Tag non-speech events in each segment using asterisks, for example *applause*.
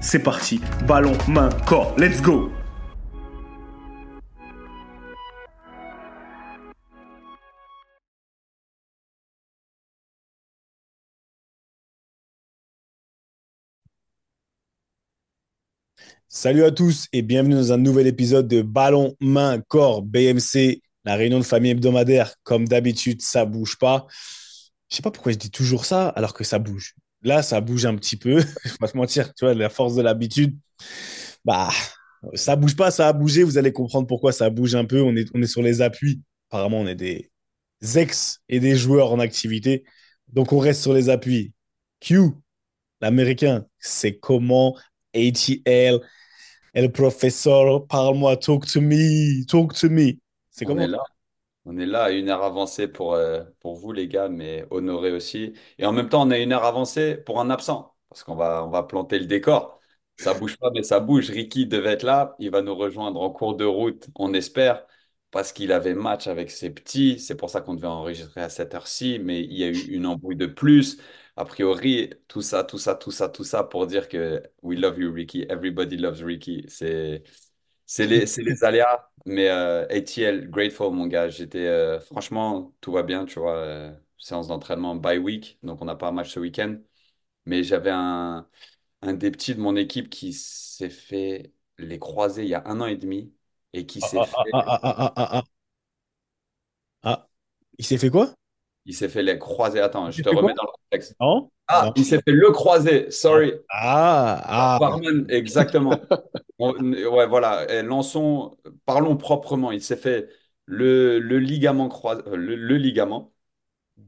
c'est parti. Ballon, main, corps. Let's go Salut à tous et bienvenue dans un nouvel épisode de Ballon, main, corps, BMC, la réunion de famille hebdomadaire. Comme d'habitude, ça bouge pas. Je sais pas pourquoi je dis toujours ça alors que ça bouge. Là, ça bouge un petit peu. *laughs* je vais pas te mentir, tu vois, la force de l'habitude. Bah, ça bouge pas, ça a bougé. Vous allez comprendre pourquoi ça bouge un peu. On est, on est sur les appuis. Apparemment, on est des ex et des joueurs en activité. Donc, on reste sur les appuis. Q, l'américain, c'est comment? ATL, le professeur, parle-moi, talk to me, talk to me. C'est comment? là. On est là à une heure avancée pour, euh, pour vous, les gars, mais honoré aussi. Et en même temps, on a une heure avancée pour un absent, parce qu'on va, on va planter le décor. Ça bouge pas, mais ça bouge. Ricky devait être là. Il va nous rejoindre en cours de route, on espère, parce qu'il avait match avec ses petits. C'est pour ça qu'on devait enregistrer à cette heure-ci, mais il y a eu une embrouille de plus. A priori, tout ça, tout ça, tout ça, tout ça pour dire que we love you, Ricky. Everybody loves Ricky. C'est c'est les, les aléas, mais euh, ATL, grateful, mon gars. J'étais, euh, franchement, tout va bien, tu vois. Euh, séance d'entraînement by week, donc on n'a pas un match ce week-end. Mais j'avais un, un des petits de mon équipe qui s'est fait les croiser il y a un an et demi et qui s'est Ah, fait. ah, ah, ah, ah, ah, ah, ah. Ah, il s'est fait quoi? Il s'est fait les croiser. Attends, Il je s'est te fait quoi? remets dans le contexte. Non? Ah, Non. il s'est fait le croiser, sorry. Ah, ah. Barman, exactement. *laughs* On- ouais, voilà. Et parlons proprement. Il s'est fait le, le ligament croisé, euh, le, le ligament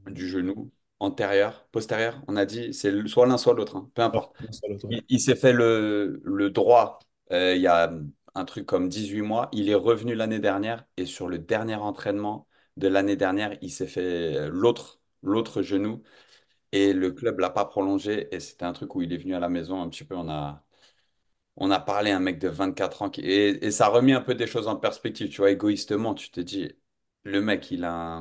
du genou antérieur, postérieur. On a dit, c'est le- soit l'un, soit l'autre, hein, peu importe. non, c'est pas l'autre, ouais. Il, il s'est fait le, le droit euh, il y a un truc comme 18 mois. Il est revenu l'année dernière et sur le dernier entraînement de l'année dernière, il s'est fait l'autre, l'autre genou et le club l'a pas prolongé. Et c'était un truc où il est venu à la maison un petit peu. On a, on a parlé à un mec de 24 ans qui- et, et ça a remis un peu des choses en perspective. Tu vois, égoïstement, tu te dis, le mec, il a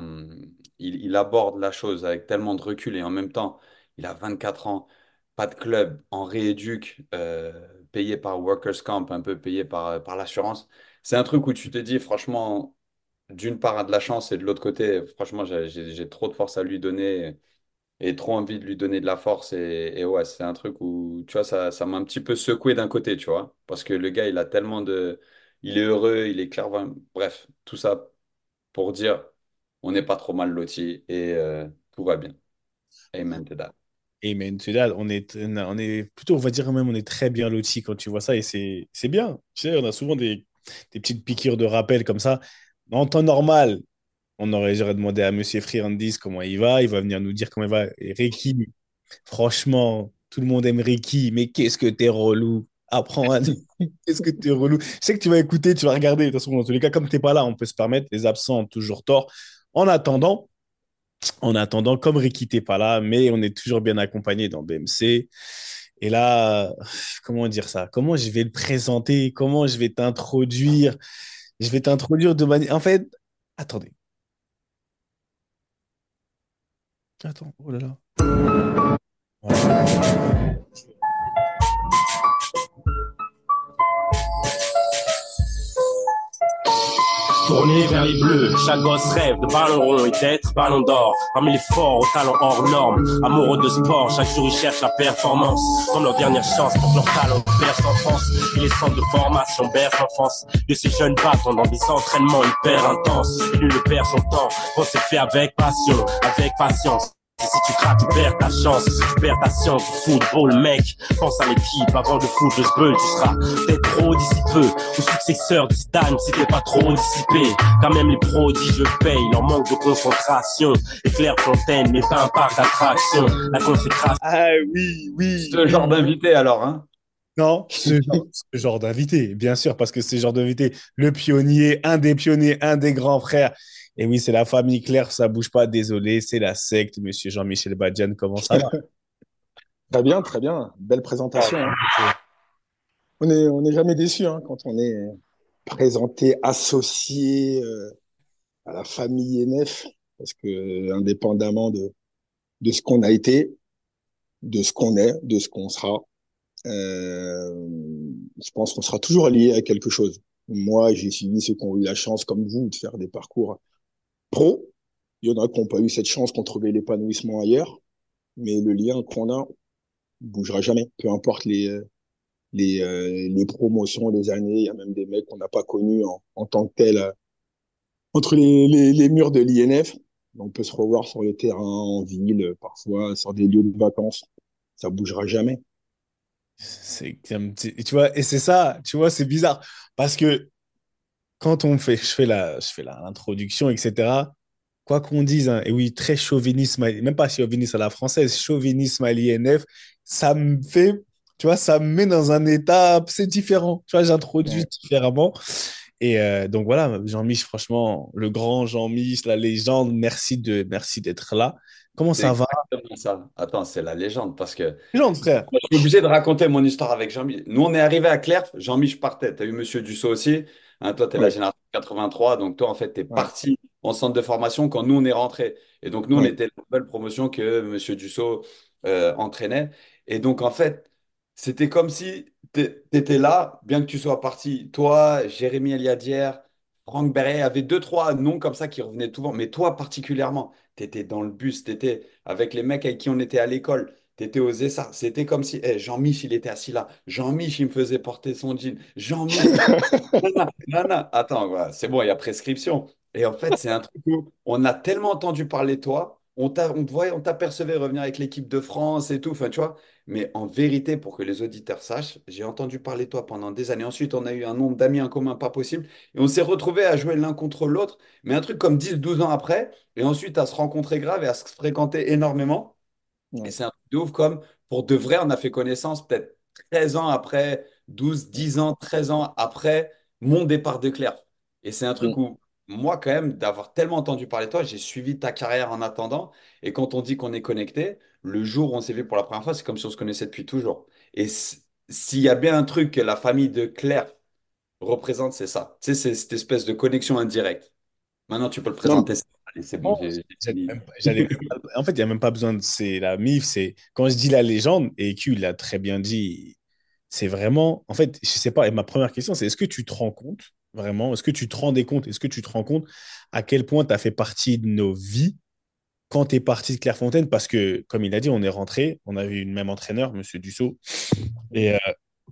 il, aborde la chose avec tellement de recul et en même temps, il a 24 ans, pas de club, en rééduque, euh, payé par Workers' Camp, un peu payé par, par l'assurance. C'est un truc où tu te dis, franchement, d'une part, a de la chance et de l'autre côté, franchement, j'ai trop de force à lui donner et trop envie de lui donner de la force. Et, ouais, c'est un truc où, tu vois, ça, ça m'a un petit peu secoué d'un côté, tu vois. Parce que le gars, il a tellement de... Il est heureux, il est clairvoyant. Bref, tout ça pour dire, on n'est pas trop mal lotis et euh, tout va bien. Amen to that. Amen to. On est, on est plutôt, on va dire même, on est très bien lotis quand tu vois ça et c'est, c'est bien. Tu sais, on a souvent des, des petites piqûres de rappel comme ça. En temps normal, on aurait, j'aurais demandé à Monsieur Friandis comment il va. Il va venir nous dire comment il va. Et Ricky, franchement, tout le monde aime Ricky, mais qu'est-ce que t'es relou. Apprends à *laughs* Qu'est-ce que t'es relou. Je sais que tu vas écouter, tu vas regarder. De toute façon, dans tous les cas, comme t'es pas là, on peut se permettre. Les absents ont toujours tort. En attendant, en attendant, comme Ricky t'es pas là, mais on est toujours bien accompagné dans BMC. Et là, comment dire ça? Comment je vais le présenter? Comment je vais t'introduire? Je vais t'introduire de manière. En fait, attendez. Attends, oh là là. Tourné vers les bleus. Chaque gosse rêve de ballon rond et d'être ballon d'or. Parmi les forts aux talents hors normes, amoureux de sport, chaque jour ils cherchent la performance. Comme leur dernière chance pour que leur talent perce en France. Et les centres de formation bercent l'enfance de ces jeunes battants dans des entraînements hyper intenses. Lui ne perd son temps, on s'est fait avec passion, avec patience. Et si tu craques, tu perds ta chance, tu perds ta science du football, mec. Pense à l'équipe avant de foutre le spell, tu seras peut-être trop d'ici peu. Ou successeur de Zidane si t'es pas trop dissipé. Quand même les prodiges payent leur manque de concentration. Et Claire Fontaine n'est pas un parc d'attraction. La consécration. Ah oui, oui. Ce genre d'invité alors, hein Non, ce genre, genre d'invité, bien sûr, parce que ce genre d'invité, le pionnier, un des pionniers, un des grands frères. Et oui, c'est la famille Claire, ça bouge pas, désolé, c'est la secte, monsieur Jean-Michel Badian, comment ça va? *laughs* Très bien, très bien. Belle présentation. hein. On est, on n'est jamais déçu hein, quand on est présenté, associé euh, à la famille NF, parce que euh, indépendamment de, de ce qu'on a été, de ce qu'on est, de ce qu'on sera, euh, je pense qu'on sera toujours lié à quelque chose. Moi, j'ai suivi ceux qui ont eu la chance, comme vous, de faire des parcours pro. Il y en a qui n'ont pas eu cette chance, qui ont trouvé l'épanouissement ailleurs. Mais le lien qu'on a bougera jamais, peu importe les, euh, euh, les promotions, les années. Il y a même des mecs qu'on n'a pas connus en, en tant que tels euh, entre les, les, murs de l'INF. On peut se revoir sur le terrain, en ville, parfois, sur des lieux de vacances. Ça bougera jamais. C'est, tu vois, et c'est ça, tu vois, c'est bizarre. Parce que quand on fait, je fais la, je fais l'introduction, etc., quoi qu'on dise, hein, et oui, très chauvinisme, même pas chauviniste à la française, chauvinisme à l'INF, ça me fait, tu vois, ça me met dans un état, c'est différent. Tu vois, j'introduis Ouais. différemment. Et euh, donc voilà, Jean-Mich, franchement, le grand Jean-Mich, la légende, merci de, merci d'être là. Comment ça va? ça. Attends, c'est la légende parce que Légende, frère. Je suis obligé de raconter mon histoire avec Jean-Mi. Nous, on est arrivé à Clerf, Jean-Mi, partais. Tu as eu Monsieur Dussault aussi? Hein, toi, tu es la génération 83. Donc, toi, en fait, tu es Ouais. parti en centre de formation quand nous, on est rentrés. Et donc, nous, on était la nouvelle promotion que Monsieur Dussault euh, entraînait. Et donc, en fait, c'était comme si tu étais là, bien que tu sois parti. Toi, Jérémy Eliadière, Franck y avait deux, trois noms comme ça qui revenaient souvent. Mais toi, particulièrement, tu étais dans le bus, tu étais avec les mecs avec qui on était à l'école. T'étais aux Essarts. C'était comme si eh, Jean-Mich, il était assis là. Jean-Mich, il me faisait porter son jean. Jean-Mich. *laughs* Attends, voilà, c'est bon, il y a prescription. Et en fait, c'est un truc où on a tellement entendu parler de toi. On t'a, on te voyait, on t'apercevait revenir avec l'équipe de France et tout. Enfin, tu vois. Mais en vérité, pour que les auditeurs sachent, j'ai entendu parler de toi pendant des années. Ensuite, on a eu un nombre d'amis en commun pas possible. Et on s'est retrouvés à jouer l'un contre l'autre. Mais un truc comme 10, 12 ans après. Et ensuite, à se rencontrer grave et à se fréquenter énormément. Et c'est un truc de ouf comme, pour de vrai, on a fait connaissance peut-être 13 ans après, 12, 10 ans, 13 ans après mon départ de Clerf. Et c'est un truc Mm. où, moi, quand même, d'avoir tellement entendu parler de toi, j'ai suivi ta carrière en attendant. Et quand on dit qu'on est connecté, le jour où on s'est vu pour la première fois, c'est comme si on se connaissait depuis toujours. Et s'il y a bien un truc que la famille de Clerf représente, c'est ça. Tu sais, c'est cette espèce de connexion indirecte. Maintenant, tu peux le présenter. Allez, c'est bon, j'allais En fait, il n'y a même pas besoin de. C'est la MIF, c'est. Quand je dis la légende, et Q l'a très bien dit, c'est vraiment. En fait, je sais pas, et ma première question, c'est est-ce que tu te rends compte, vraiment, est-ce que tu te rendais compte, est-ce que tu te rends compte à quel point tu as fait partie de nos vies quand tu es parti de Clairefontaine? Parce que, comme il a dit, on est rentré, on avait eu le même entraîneur, Monsieur Dussault, et, euh,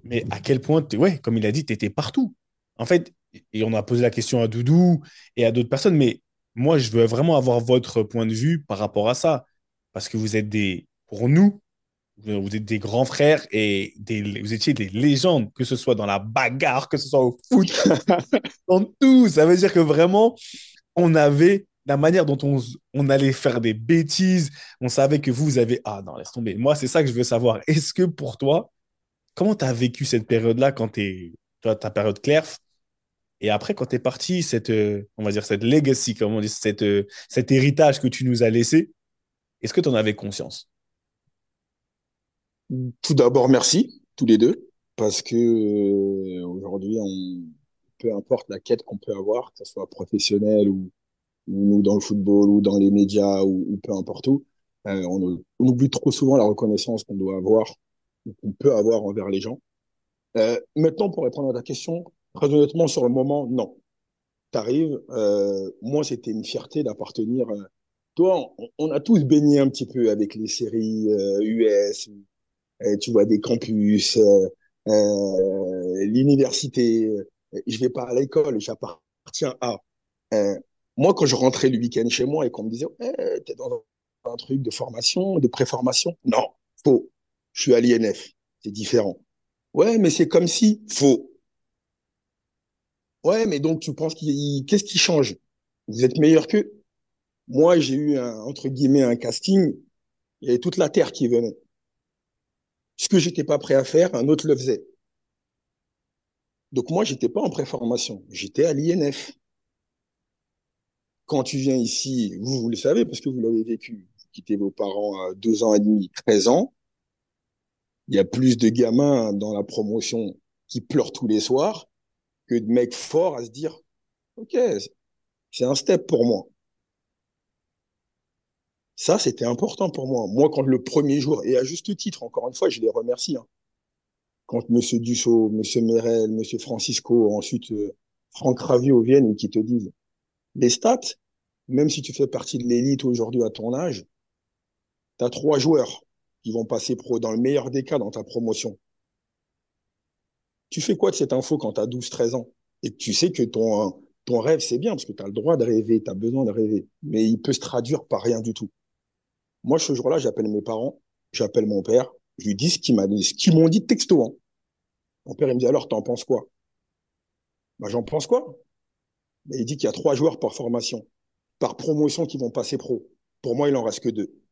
mais à quel point, ouais, comme il a dit, tu étais partout. En fait, et on a posé la question à Doudou et à d'autres personnes, mais moi, je veux vraiment avoir votre point de vue par rapport à ça. Parce que vous êtes des, pour nous, vous êtes des grands frères et des, vous étiez des légendes, que ce soit dans la bagarre, que ce soit au foot, *laughs* dans tout. Ça veut dire que vraiment, on avait la manière dont on, on allait faire des bêtises. On savait que vous, vous avez. Ah non, laisse tomber. Moi, c'est ça que je veux savoir. Est-ce que pour toi, comment tu as vécu cette période-là quand tu es, toi, ta période Clerf et après, quand tu es parti, cette, euh, on va dire, cette legacy, comme on dit, cette, euh, cet héritage que tu nous as laissé, est-ce que tu en avais conscience? Tout d'abord, merci, tous les deux, parce que euh, aujourd'hui, peu importe la quête qu'on peut avoir, que ce soit professionnelle ou, ou dans le football ou dans les médias ou, peu importe où, on, oublie trop souvent la reconnaissance qu'on doit avoir, ou qu'on peut avoir envers les gens. Maintenant, pour répondre à ta question, très honnêtement, sur le moment, non. t'arrives. Euh, moi, c'était une fierté d'appartenir. euh, toi, on, on a tous baigné un petit peu avec les séries euh, US. euh, tu vois des campus, euh, euh, l'université. Je vais pas à l'école, j'appartiens à. Moi, quand je rentrais le week-end chez moi et qu'on me disait, ouais, t'es dans un truc de formation, de préformation. Non, faux. Je suis à l'INF. C'est différent. Ouais, mais c'est comme si, faux. Ouais, mais donc tu penses qu'il, qu'est-ce qui change? Vous êtes meilleur qu'eux? Moi, j'ai eu un, entre guillemets, un casting. Il y avait toute la terre qui venait. Ce que j'étais pas prêt à faire, un autre le faisait. Donc moi, j'étais pas en préformation. J'étais à l'INF. Quand tu viens ici, vous, vous le savez parce que vous l'avez vécu. Vous quittez vos parents à deux ans et demi, 13 ans. Il y a plus de gamins dans la promotion qui pleurent tous les soirs que de mecs forts à se dire, OK, c'est un step pour moi. Ça, c'était important pour moi. Moi, quand le premier jour, et à juste titre, encore une fois, je les remercie. hein. Quand Monsieur Dussault, Monsieur Merel, Monsieur Francisco, ensuite euh, Franck Ravio viennent et qui te disent, les stats, même si tu fais partie de l'élite aujourd'hui à ton âge, tu as trois joueurs qui vont passer pro dans le meilleur des cas dans ta promotion. Tu fais quoi de cette info quand tu as 12-13 ans? Et que tu sais que ton, ton rêve, c'est bien parce que tu as le droit de rêver, tu as besoin de rêver, mais il peut se traduire par rien du tout. Moi, ce jour-là, j'appelle mes parents, j'appelle mon père, je lui dis ce qu'ils m'a dit, ce qu'ils m'ont dit texto. Hein. Mon père, il me dit alors, t'en penses quoi? Bah, J'en pense quoi? Bah, Il dit qu'il y a trois joueurs par formation, par promotion qui vont passer pro. Pour moi, il en reste que deux. *laughs*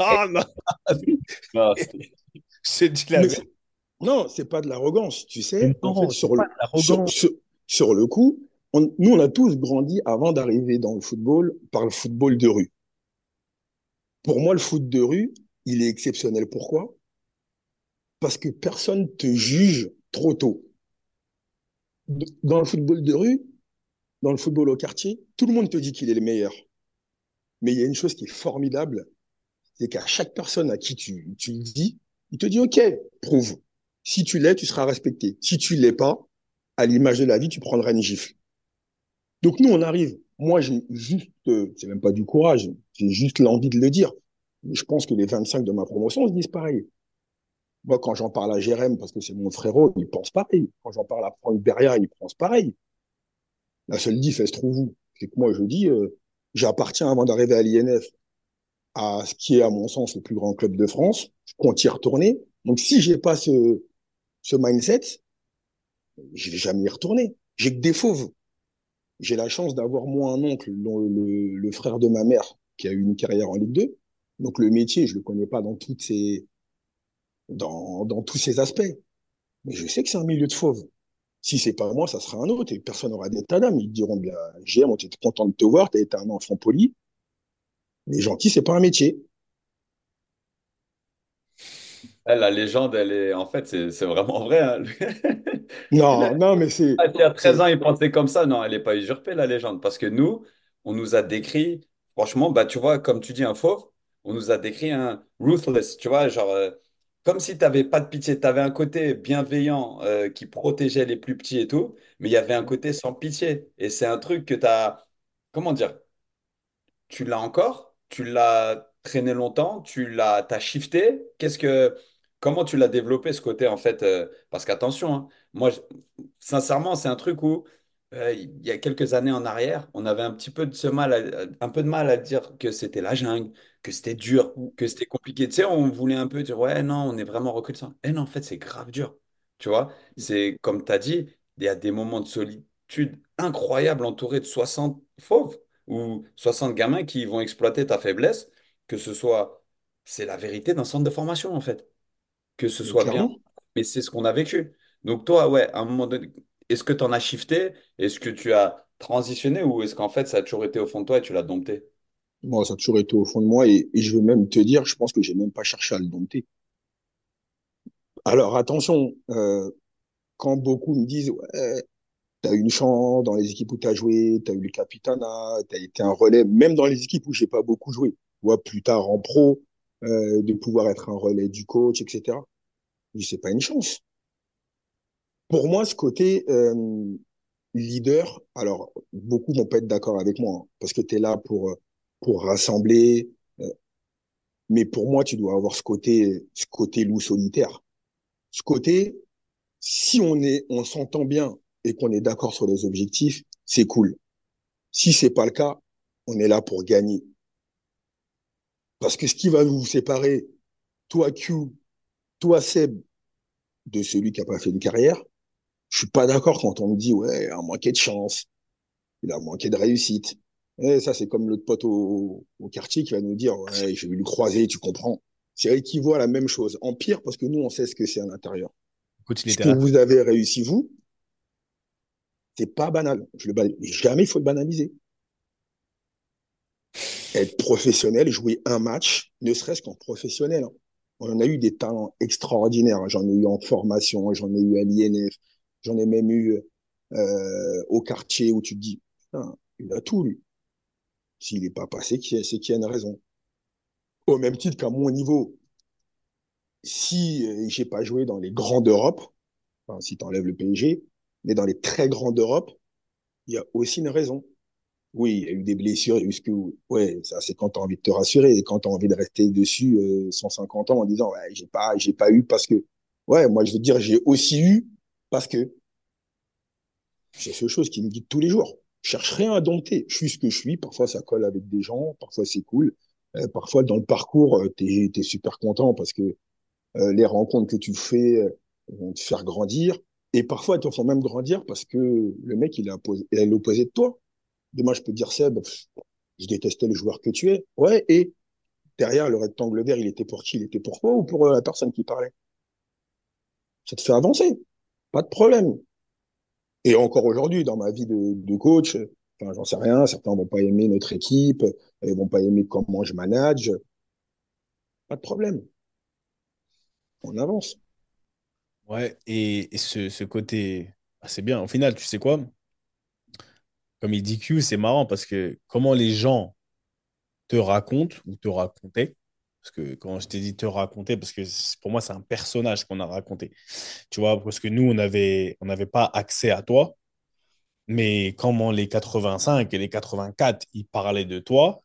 Ah non, *laughs* Non, c'est dit la vérité. Non, c'est pas de l'arrogance, tu sais. En fait, sur pas le, de l'arrogance. sur, sur, sur le coup, on- nous, on a tous grandi avant d'arriver dans le football par le football de rue. Pour moi, le foot de rue, il est exceptionnel. Pourquoi? Parce que personne te juge trop tôt. Dans le football de rue, dans le football au quartier, tout le monde te dit qu'il est le meilleur. Mais il y a une chose qui est formidable, c'est qu'à chaque personne à qui tu, tu le dis, il te dit, OK, prouve. Si tu l'es, tu seras respecté. Si tu l'es pas, à l'image de la vie, tu prendras une gifle. Donc nous, on arrive. Moi, j'ai juste, euh, c'est même pas du courage, j'ai juste l'envie de le dire. Je pense que les 25 de ma promotion se disent pareil. Moi, quand j'en parle à Jérém, parce que c'est mon frérot, il pense pareil. Quand j'en parle à Franck Beria, il pense pareil. La seule diff, elle se trouve? C'est que moi, je dis, euh, j'appartiens avant d'arriver à l'INF à ce qui est, à mon sens, le plus grand club de France. Je compte y retourner. Donc, si j'ai pas ce, ce mindset, je vais jamais y retourner. J'ai que des fauves. J'ai la chance d'avoir moi un oncle, le, le, frère de ma mère, qui a eu une carrière en Ligue 2. Donc, le métier, je le connais pas dans toutes ses, dans, dans tous ses aspects. Mais je sais que c'est un milieu de fauves. Si c'est pas moi, ça sera un autre et personne n'aura d'état d'âme. Ils diront bien, GM, on était content de te voir, t'as été un enfant poli. Mais gentil, c'est pas un métier. Eh, La légende, elle est. En fait, c'est c'est vraiment vrai. hein. *laughs* Non, non, mais c'est, Il y a 13 c'est, ans, il pensait comme ça. Non, elle n'est pas usurpée, la légende. Parce que nous, on nous a décrit, franchement, bah, tu vois, comme tu dis, un fauve, on nous a décrit un ruthless, tu vois, genre, euh, comme si tu n'avais pas de pitié. Tu avais un côté bienveillant euh, qui protégeait les plus petits et tout, mais il y avait un côté sans pitié. Et c'est un truc que tu as, comment dire, tu l'as encore, tu l'as traîné longtemps, tu l'as, t'as shifté? Qu'est-ce que, comment tu l'as développé ce côté en fait euh, Parce qu'attention, hein, moi, je- sincèrement, c'est un truc où euh, il y a quelques années en arrière, on avait un petit peu de ce mal, à- un peu de mal à dire que c'était la jungle, que c'était dur, que c'était compliqué. Tu sais, on voulait un peu dire ouais, non, on est vraiment reconnaissant. Et non, en fait, c'est grave dur. Tu vois, c'est comme tu as dit, il y a des moments de solitude incroyables entourés de 60 fauves ou 60 gamins qui vont exploiter ta faiblesse, que ce soit, c'est la vérité d'un centre de formation en fait, que ce soit bien, mais c'est ce qu'on a vécu. Donc toi, ouais, à un moment donné, est-ce que tu en as shifté? Est-ce que tu as transitionné ou est-ce qu'en fait ça a toujours été au fond de toi et tu l'as dompté? Moi, ça a toujours été au fond de moi et, et je veux même te dire, je pense que j'ai même pas cherché à le dompter. Alors, attention, euh, quand beaucoup me disent, ouais, t'as eu une chance dans les équipes où t'as joué, t'as eu le capitanat, t'as été un relais, même dans les équipes où j'ai pas beaucoup joué, tu vois, plus tard en pro, euh, de pouvoir être un relais du coach, etc. Dis, c'est pas une chance. Pour moi, ce côté, euh, leader, alors beaucoup vont pas être d'accord avec moi, hein, parce que tu es là pour, pour rassembler. euh, mais pour moi, tu dois avoir ce côté, ce côté loup solitaire. Ce côté, si on est, on s'entend bien et qu'on est d'accord sur les objectifs, c'est cool. Si c'est pas le cas, on est là pour gagner. Parce que ce qui va vous séparer, toi Q, toi Seb, de celui qui a pas fait de carrière, je suis pas d'accord quand on me dit ouais, il a manqué de chance, il a manqué de réussite. Et ça, c'est comme l'autre pote au, au quartier qui va nous dire ouais, je vais lui croiser, tu comprends. C'est équivaut à la même chose. En pire, parce que nous, on sait ce que c'est à l'intérieur. Ce que vous avez réussi, vous, c'est pas banal. Je le ban- Jamais il faut le banaliser. Être professionnel, jouer un match, ne serait-ce qu'en professionnel. hein. On en a eu des talents extraordinaires. hein. J'en ai eu en formation, j'en ai eu à l'INF, j'en ai même eu euh, au quartier où tu te dis, il a tout, lui. S'il n'est pas passé, c'est qu'il y a une raison. Au même titre qu'à mon niveau, si euh, j'ai pas joué dans les grands d'Europe, enfin, si tu enlèves le PSG, mais dans les très grands d'Europe, il y a aussi une raison. Oui, il y a eu des blessures, ce que, ouais, ça c'est quand tu as envie de te rassurer et quand tu as envie de rester dessus euh, 150 ans en disant ouais, j'ai pas j'ai pas eu parce que ouais, moi je veux dire j'ai aussi eu parce que c'est cette chose qui me guide tous les jours. Je cherche rien à dompter, je suis ce que je suis, parfois ça colle avec des gens, parfois c'est cool, Euh, parfois dans le parcours tu es, super content parce que euh, les rencontres que tu fais euh, vont te faire grandir. Et parfois elles te font même grandir parce que le mec il est à l'opposé de toi. Demain, je peux dire, Seb, je détestais le joueur que tu es. Ouais, et derrière, le rectangle vert, il était pour qui? Il était pour toi ou pour euh, la personne qui parlait? Ça te fait avancer. Pas de problème. Et encore aujourd'hui, dans ma vie de, coach, euh, j'en sais rien, certains vont pas aimer notre équipe, euh, ils vont pas aimer comment je manage. Pas de problème. On avance. Ouais, et, et ce, ce côté, ah, c'est bien. Au final, tu sais quoi? Comme il dit Q, c'est marrant parce que comment les gens te racontent ou te racontaient, parce que quand je t'ai dit te raconter, parce que pour moi, c'est un personnage qu'on a raconté. Tu vois, parce que nous, on avait, on n'avait pas accès à toi, mais comment les 85 et les 84, ils parlaient de toi,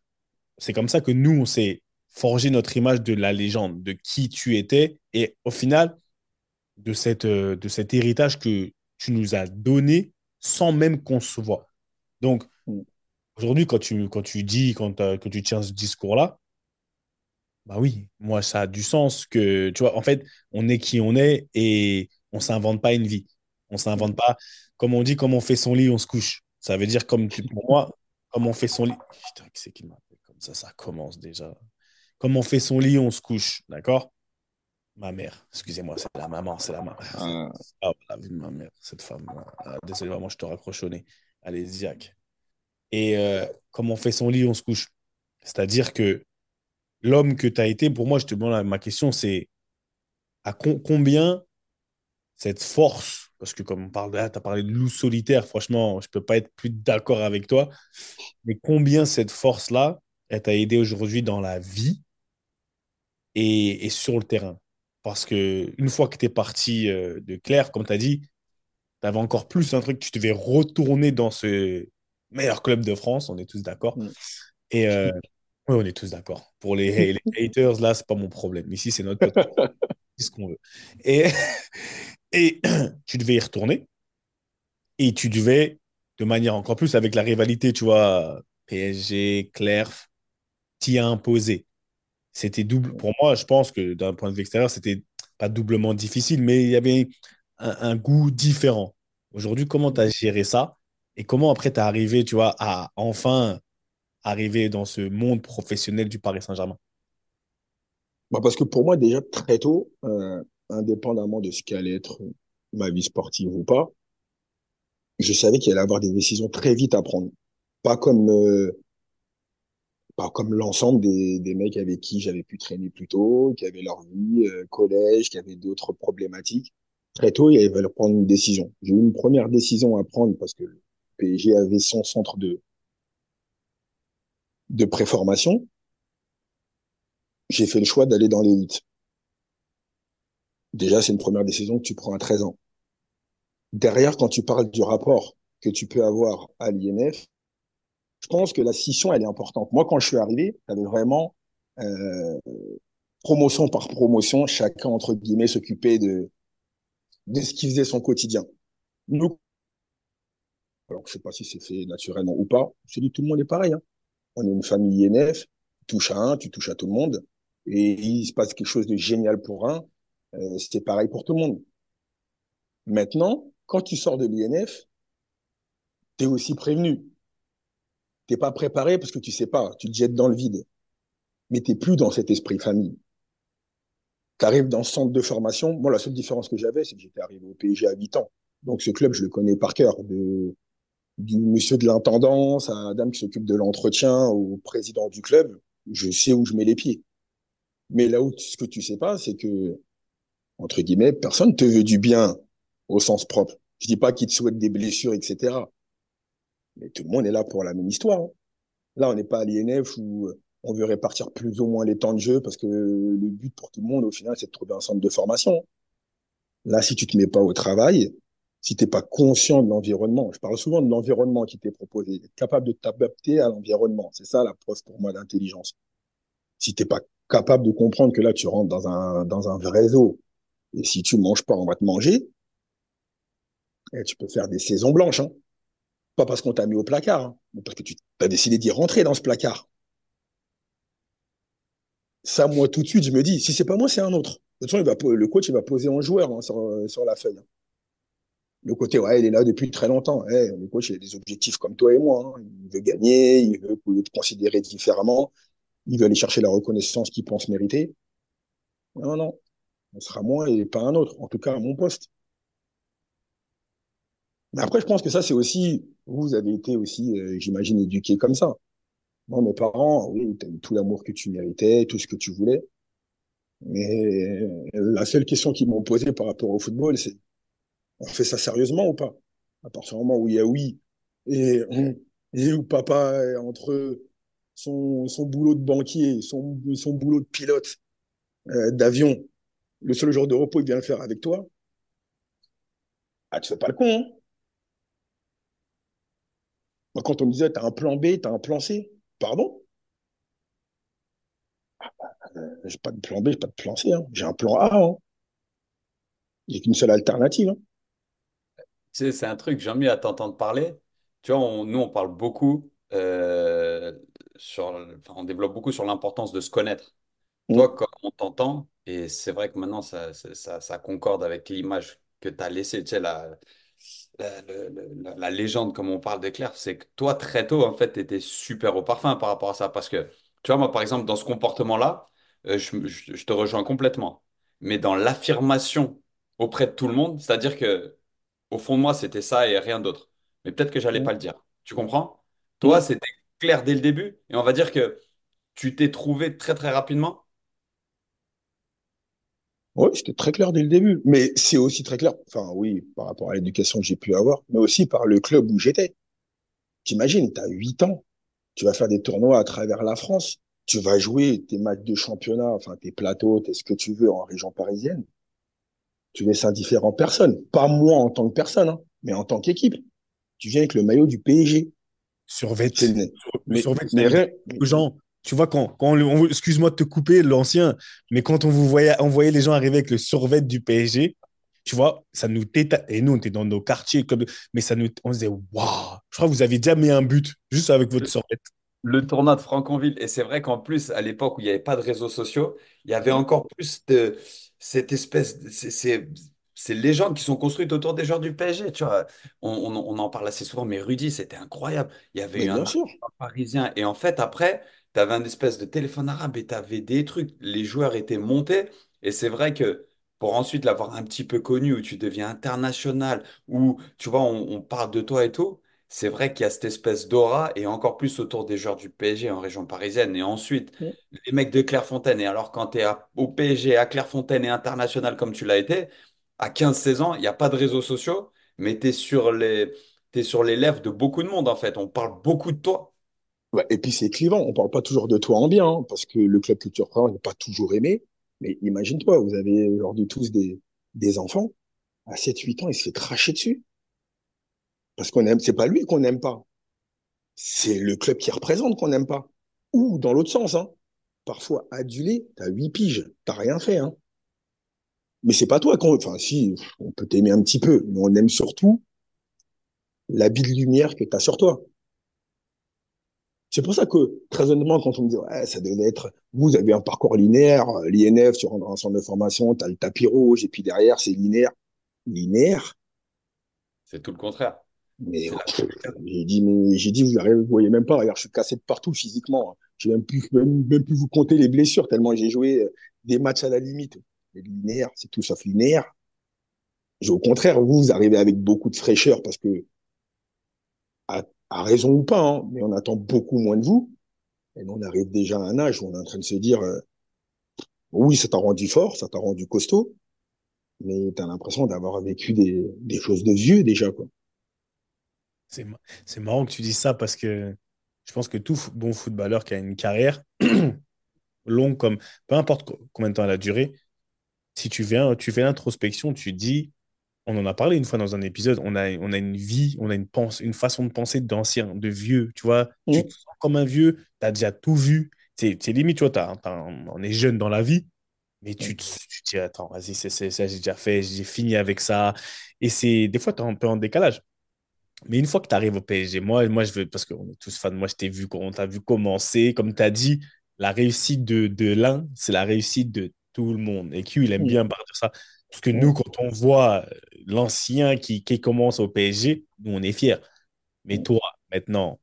c'est comme ça que nous, on s'est forgé notre image de la légende, de qui tu étais, et au final, de, cette, euh, de cet héritage que tu nous as donné sans même qu'on se voit. Donc, Mm. aujourd'hui, quand tu, quand tu dis quand, tu tiens ce discours-là, bah oui, moi, ça a du sens que, tu vois, en fait, on est qui on est et on s'invente pas une vie. On s'invente pas, comme on dit, comme on fait son lit, on se couche. Ça veut dire, comme tu, pour moi, comme on fait son lit. Putain, qui c'est qui m'appelle comme ça? Ça commence déjà. Comme on fait son lit, on se couche, d'accord? Ma mère, excusez-moi, c'est la maman, c'est la maman. Ah, Ah, la vie de ma mère, cette femme. Ah, désolé, vraiment, je te raccroche au nez. Allez, Ziac. Et euh, comme on fait son lit, on se couche. C'est-à-dire que l'homme que tu as été, pour moi, je te demande, ma question, c'est à com- combien cette force, parce que comme on parle, tu as parlé de loup solitaire, franchement, je peux pas être plus d'accord avec toi, mais combien cette force-là, elle t'a aidé aujourd'hui dans la vie et, et sur le terrain? Parce que une fois que tu es parti euh, de Claire, comme tu as dit, tu avais encore plus un truc, tu devais retourner dans ce meilleur club de France, on est tous d'accord. Mm. Et euh, oui, on est tous d'accord. Pour les, les *laughs* haters, là, c'est pas mon problème. Ici, c'est notre. C'est ce qu'on veut. Et, *laughs* et *clears throat* tu devais y retourner. Et tu devais, de manière encore plus, avec la rivalité, tu vois, PSG, Clerf, t'y as imposé. C'était double. Pour moi, je pense que d'un point de vue extérieur, c'était pas doublement difficile, mais il y avait un, un goût différent. Aujourd'hui, comment tu as géré ça et comment après tu es arrivé, tu vois, à enfin arriver dans ce monde professionnel du Paris Saint-Germain? Bah parce que pour moi, déjà, très tôt, euh, indépendamment de ce qu'allait être ma vie sportive ou pas, je savais qu'il allait avoir des décisions très vite à prendre. Pas comme, euh, pas comme l'ensemble des, des mecs avec qui j'avais pu traîner plus tôt, qui avaient leur vie, euh, collège, qui avaient d'autres problématiques. Très tôt, il fallait prendre une décision. J'ai eu une première décision à prendre parce que le PSG avait son centre de, de préformation. J'ai fait le choix d'aller dans l'élite. Déjà, c'est une première décision que tu prends à 13 ans. Derrière, quand tu parles du rapport que tu peux avoir à l'INF, je pense que la scission, elle est importante. Moi, quand je suis arrivé, avait vraiment euh, promotion par promotion, chacun, entre guillemets, s'occupait de, de ce qui faisait son quotidien. Nous, alors je sais pas si c'est fait naturellement ou pas, je dis tout le monde est pareil. Hein. On est une famille INF, tu touches à un, tu touches à tout le monde, et il se passe quelque chose de génial pour un, euh, c'était pareil pour tout le monde. Maintenant, quand tu sors de l'INF, tu es aussi prévenu. T'es pas préparé parce que tu sais pas, tu te jettes dans le vide. Mais t'es plus dans cet esprit famille. Tu dans ce centre de formation. Moi, la seule différence que j'avais, c'est que j'étais arrivé au PSG à 8 ans. Donc, ce club, je le connais par cœur. De, du monsieur de l'intendance à la dame qui s'occupe de l'entretien au président du club. Je sais où je mets les pieds. Mais là où, ce que tu sais pas, c'est que, entre guillemets, personne te veut du bien au sens propre. Je dis pas qu'il te souhaite des blessures, etc. Mais tout le monde est là pour la même histoire. Hein. Là, on n'est pas à l'INF où on veut répartir plus ou moins les temps de jeu parce que le but pour tout le monde, au final, c'est de trouver un centre de formation. Là, si tu te mets pas au travail, si t'es pas conscient de l'environnement, je parle souvent de l'environnement qui t'est proposé, être capable de t'adapter à l'environnement. C'est ça la preuve pour moi d'intelligence. Si t'es pas capable de comprendre que là, tu rentres dans un, dans un réseau, et si tu manges pas, on va te manger, et eh, tu peux faire des saisons blanches. Hein. Pas parce qu'on t'a mis au placard, hein, mais parce que tu as décidé d'y rentrer dans ce placard. Ça, moi, tout de suite, je me dis, si c'est pas moi, c'est un autre. De toute façon, il va, le coach, il va poser un joueur hein, sur, sur, la feuille. Hein. Le côté, ouais, il est là depuis très longtemps. le coach, il a des objectifs comme toi et moi. Il veut gagner, il veut te considérer différemment, il veut aller chercher la reconnaissance qu'il pense mériter. Non, non, on sera moi et pas un autre, en tout cas à mon poste. Mais après, je pense que ça, c'est aussi, vous avez été aussi, euh, j'imagine, éduqué comme ça. Moi, mes parents, oui, tu as eu tout l'amour que tu méritais, tout ce que tu voulais. Mais la seule question qu'ils m'ont posée par rapport au football, c'est on fait ça sérieusement ou pas? À partir du moment où il y a oui et, où papa, entre son, boulot de banquier, son, boulot de pilote euh, d'avion, le seul jour de repos, il vient le faire avec toi. Ah, tu fais pas le con, hein quand on me disait, t'as un plan B, t'as un plan C, pardon? Ah, bah, euh, J'ai pas de plan B, j'ai pas de plan C, hein. j'ai un plan A. Hein. J'ai qu'une seule alternative. Hein. Tu sais, c'est un truc, j'ai mieux à t'entendre parler. Tu vois, nous, on parle beaucoup euh, sur, enfin, on développe beaucoup sur l'importance de se connaître. Mm. Toi, quand on t'entend, et c'est vrai que maintenant, ça, ça, ça concorde avec l'image que tu as laissée, tu sais, la, la, la, légende, comme on parle de Claire, c'est que toi, très tôt, en fait, tu étais super au parfum par rapport à ça. Parce que, tu vois, moi, par exemple, dans ce comportement-là, euh, je, je, te rejoins complètement. Mais dans l'affirmation auprès de tout le monde, c'est-à-dire que au fond de moi, c'était ça et rien d'autre. Mais peut-être que j'allais mm. pas le dire. Tu comprends? Toi, mm. c'était clair dès le début. Et on va dire que tu t'es trouvé très, très rapidement oui, c'était très clair dès le début. Mais c'est aussi très clair, enfin oui, par rapport à l'éducation que j'ai pu avoir, mais aussi par le club où j'étais. T'imagines, tu as 8 ans, tu vas faire des tournois à travers la France, tu vas jouer tes matchs de championnat, enfin tes plateaux, tes ce que tu veux en région parisienne. Tu laisses indifférent personne. Pas moi en tant que personne, hein, mais en tant qu'équipe. Tu viens avec le maillot du PSG. Survêt. Mais, survêt, mais, gens, tu vois, quand, quand excuse-moi de te couper, l'ancien, mais quand on vous voyait, on voyait les gens arriver avec le survêt du PSG, tu vois, ça nous téta... Et nous, on était dans nos quartiers, comme... mais ça nous, on disait, waouh, je crois que vous avez déjà mis un but juste avec votre survêt. Le tournoi de Franconville, et c'est vrai qu'en plus, à l'époque où il n'y avait pas de réseaux sociaux, il y avait encore plus de cette espèce, de, ces, ces légendes qui sont construites autour des joueurs du PSG. Tu vois, on, on, en parle assez souvent, mais Rudy, c'était incroyable. Il y avait un parisien, et en fait, après, tu avais un espèce de téléphone arabe et tu avais des trucs. Les joueurs étaient montés. Et c'est vrai que pour ensuite l'avoir un petit peu connu, où tu deviens international, où tu vois, on, parle de toi et tout, c'est vrai qu'il y a cette espèce d'aura, et encore plus autour des joueurs du PSG en région parisienne. Et ensuite, les mecs de Clairefontaine. Et alors, quand tu es au PSG, à Clairefontaine et international comme tu l'as été, à 15-16 ans, il n'y a pas de réseaux sociaux, mais tu es sur les. Es sur les lèvres de beaucoup de monde, en fait. On parle beaucoup de toi et puis c'est clivant, on parle pas toujours de toi en bien, hein, parce que le club reprends n'est pas toujours aimé. Mais imagine-toi, vous avez aujourd'hui tous des, des enfants, à 7-8 ans, il se fait cracher dessus. Parce qu'on aime, c'est pas lui qu'on n'aime pas. C'est le club qui représente qu'on n'aime pas. Ou dans l'autre sens, hein. Parfois, adulé, t'as huit piges, t'as rien fait, hein. Mais c'est pas toi qu'on, enfin, si, on peut t'aimer un petit peu, mais on aime surtout l'habit de lumière que t'as sur toi. C'est pour ça que, très honnêtement, quand on me dit, ouais, ça devait être, vous avez un parcours linéaire, l'INF, tu rentres dans un centre de formation, tu as le tapis rouge, et puis derrière, c'est linéaire. Linéaire? C'est tout le contraire. Mais j'ai dit, mais j'ai dit, vous ne voyez même pas, regarde, je suis cassé de partout physiquement. Hein. Je n'ai même plus, même, même plus vous compter les blessures, tellement j'ai joué euh, des matchs à la limite. Mais linéaire, c'est tout sauf linéaire. Au contraire, vous, vous arrivez avec beaucoup de fraîcheur parce que à raison ou pas, hein, mais on attend beaucoup moins de vous. Et on arrive déjà à un âge où on est en train de se dire, euh, oui, ça t'a rendu fort, ça t'a rendu costaud, mais tu as l'impression d'avoir vécu des, choses de vieux déjà. quoi. C'est marrant que tu dis ça parce que je pense que tout bon footballeur qui a une carrière *coughs* longue, comme peu importe combien de temps elle a duré, si tu, viens, tu fais l'introspection, tu dis, on en a parlé une fois dans un épisode, on a, on a une vie, on a une, pense, une façon de penser d'ancien, de vieux, tu vois? Tu mm. te sens comme un vieux, tu as déjà tout vu. C'est limite, tu vois, on est jeune dans la vie, mais tu te, dis, attends, vas-y, c'est ça, j'ai déjà fait, j'ai fini avec ça. Et c'est des fois, tu es un peu en décalage. Mais une fois que tu arrives au PSG, moi, moi, je veux, parce qu'on est tous fans, moi, je t'ai vu, on t'a vu commencer, comme tu as dit, la réussite de, de l'un, c'est la réussite de tout le monde. Et Q, il aime mm. bien parler de ça. Parce que nous, quand on voit l'ancien qui, qui, commence au PSG, nous, on est fiers. Mais toi, maintenant,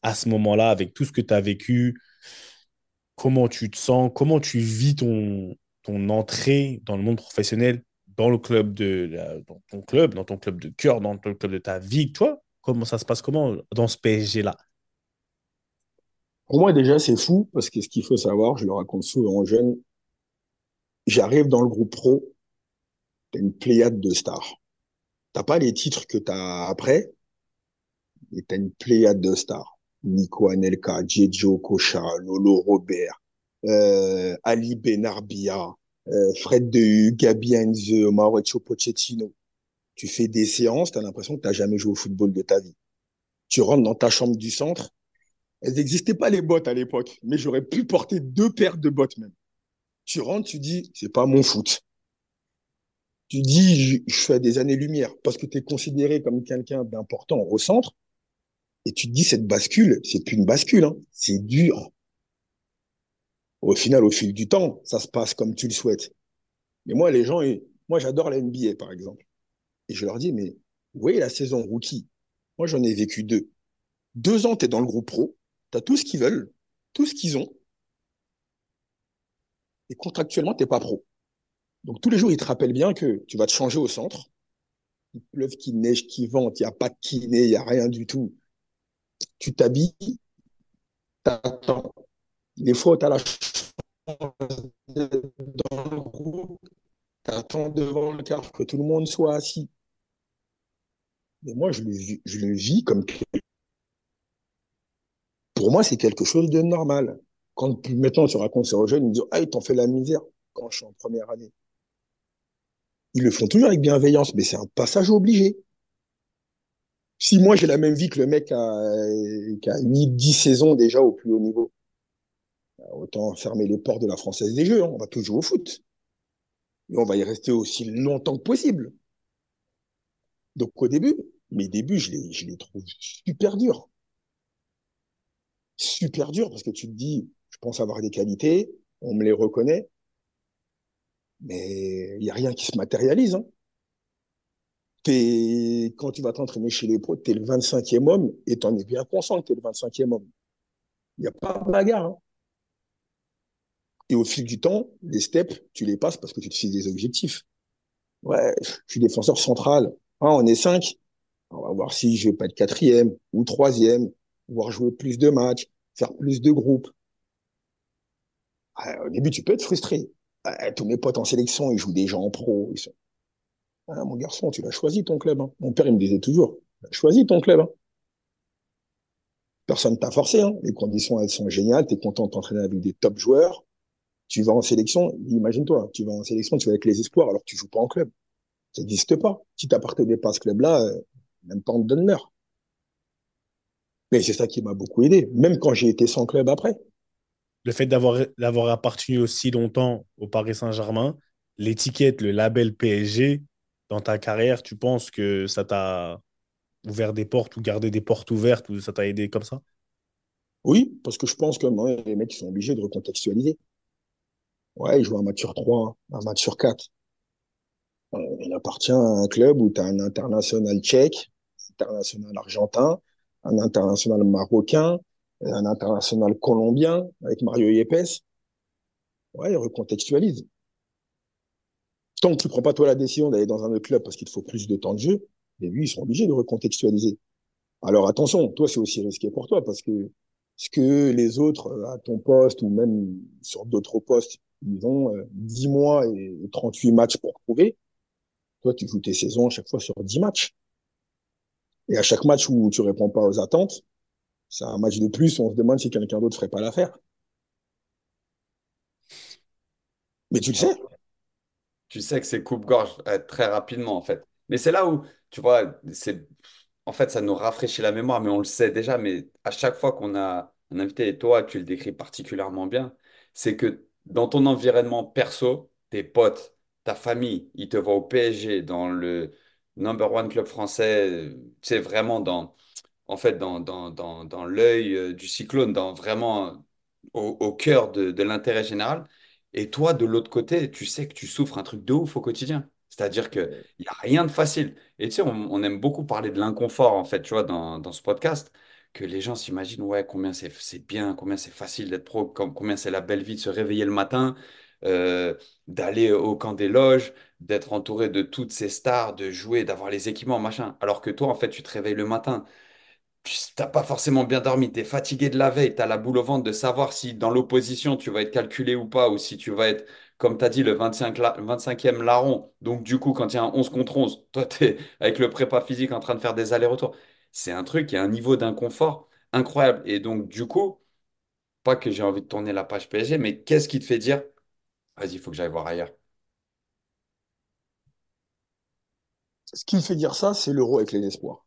à ce moment-là, avec tout ce que tu as vécu, comment tu te sens, comment tu vis ton, ton entrée dans le monde professionnel, dans le club de dans ton club, dans ton club de cœur, dans le club de ta vie, toi, comment ça se passe comment dans ce PSG-là Pour moi, déjà, c'est fou parce que ce qu'il faut savoir, je le raconte souvent aux jeunes, j'arrive dans le groupe pro t'as une pléiade de stars. T'as pas les titres que t'as après, mais t'as une pléiade de stars. Nico Anelka, Djejo Kocha, Lolo Robert, euh, Ali Benarbia, euh, Fred de Gabi Heinze, Mauricio Pochettino. Tu fais des séances, t'as l'impression que t'as jamais joué au football de ta vie. Tu rentres dans ta chambre du centre, elles n'existaient pas les bottes à l'époque, mais j'aurais pu porter deux paires de bottes même. Tu rentres, tu dis, c'est pas mon foot tu dis, je, fais des années-lumière parce que tu es considéré comme quelqu'un d'important au centre, et tu te dis, cette bascule, c'est plus une bascule, hein, c'est dur. Au final, au fil du temps, ça se passe comme tu le souhaites. Mais moi, les gens, moi, j'adore la NBA, par exemple. Et je leur dis, mais vous voyez la saison rookie, moi, j'en ai vécu deux. Deux ans, tu es dans le groupe pro, tu as tout ce qu'ils veulent, tout ce qu'ils ont, et contractuellement, t'es pas pro. Donc tous les jours, il te rappelle bien que tu vas te changer au centre. Il pleuve, qu'il neige, qu'il vente, il n'y a pas de kiné, il n'y a rien du tout. Tu t'habilles, t'attends. Des fois, tu as la chance dans le groupe, t'attends devant le car que tout le monde soit assis. Mais moi, je le, je le vis comme pour moi, c'est quelque chose de normal. Quand maintenant tu racontes ça aux jeunes, ils me disent Ah, ils t'ont fait la misère quand je suis en première année. Ils le font toujours avec bienveillance, mais c'est un passage obligé. Si moi j'ai la même vie que le mec a, qui a 8-10 saisons déjà au plus haut niveau, autant fermer les portes de la Française des Jeux, hein. on va toujours au foot. Et on va y rester aussi longtemps que possible. Donc au début, mes débuts, je les, je les trouve super durs. Super durs parce que tu te dis, je pense avoir des qualités, on me les reconnaît, mais il n'y a rien qui se matérialise. Hein. quand tu vas t'entraîner chez les pros, tu es le 25e homme et tu en es bien conscient que tu es le 25e homme. Il n'y a pas de bagarre. Hein. Et au fil du temps, les steps, tu les passes parce que tu te fixes des objectifs. Ouais, je suis défenseur central. Ah, on est cinq. On va voir si je vais pas être quatrième ou troisième, voir jouer plus de matchs, faire plus de groupes. au début, tu peux être frustré. Ah, tous mes potes en sélection, ils jouent des gens en pro. Ah, mon garçon, tu l'as choisi ton club. Hein. Mon père, il me disait toujours, tu as choisi ton club. Hein. Personne t'a forcé. Hein. Les conditions, elles sont géniales. Tu es content de t'entraîner avec des top joueurs. Tu vas en sélection, imagine-toi, tu vas en sélection, tu vas avec les espoirs alors que tu joues pas en club. Ça n'existe pas. Si tu n'appartenais pas à ce club-là, euh, même pas en te. Mais c'est ça qui m'a beaucoup aidé, même quand j'ai été sans club après. Le fait d'avoir appartenu aussi longtemps au Paris Saint-Germain, l'étiquette, le label PSG, dans ta carrière, tu penses que ça t'a ouvert des portes ou gardé des portes ouvertes ou ça t'a aidé comme ça? Oui, parce que je pense que les mecs sont obligés de recontextualiser. Ouais, il joue un match sur 3, un match sur 4. Euh, il appartient à un club où tu as un international tchèque, un international argentin, un international marocain, un international colombien avec Mario Yepes. Ouais, il recontextualise. Tant que tu prends pas toi la décision d'aller dans un autre club parce qu'il te faut plus de temps de jeu, et lui, ils sont obligés de recontextualiser. Alors attention, toi, c'est aussi risqué pour toi parce que ce que les autres euh, à ton poste ou même sur d'autres postes, ils ont 10 euh, mois et 38 matchs pour prouver. Toi, tu joues tes saisons à chaque fois sur 10 matchs. Et à chaque match où tu réponds pas aux attentes, c'est un match de plus, on se demande si quelqu'un d'autre ferait pas l'affaire. Mais tu le sais. Tu sais que c'est coupe-gorge euh, très rapidement, en fait. Mais c'est là où, tu vois, c'est, en fait, ça nous rafraîchit la mémoire, mais on le sait déjà. Mais à chaque fois qu'on a un invité, et toi, tu le décris particulièrement bien, c'est que dans ton environnement perso, tes potes, ta famille, ils te voient au PSG, dans le number one club français, tu sais, vraiment dans, en fait, dans, dans, dans, dans l'œil euh, du cyclone, dans vraiment au, au cœur de, de l'intérêt général. Et toi, de l'autre côté, tu sais que tu souffres un truc de ouf au quotidien. C'est-à-dire qu'il n'y a rien de facile. Et tu sais, on, on aime beaucoup parler de l'inconfort, en fait, tu vois, dans, dans ce podcast, que les gens s'imaginent, ouais, combien c'est bien, combien c'est facile d'être pro, com- combien c'est la belle vie de se réveiller le matin, euh, d'aller au camp des loges, d'être entouré de toutes ces stars, de jouer, d'avoir les équipements, machin. Alors que toi, en fait, tu te réveilles le matin, tu n'as pas forcément bien dormi, tu es fatigué de la veille, tu as la boule au ventre de savoir si dans l'opposition tu vas être calculé ou pas, ou si tu vas être, comme tu as dit, le 25 la- 25e larron. Donc du coup, quand il y a un 11 contre 11, *laughs* toi, tu es avec le prépa physique en train de faire des allers-retours. C'est un truc qui a un niveau d'inconfort incroyable. Et donc du coup, pas que j'ai envie de tourner la page PSG, mais qu'est-ce qui te fait dire, vas-y, il faut que j'aille voir ailleurs. Ce qui me fait dire ça, c'est l'euro avec les espoirs.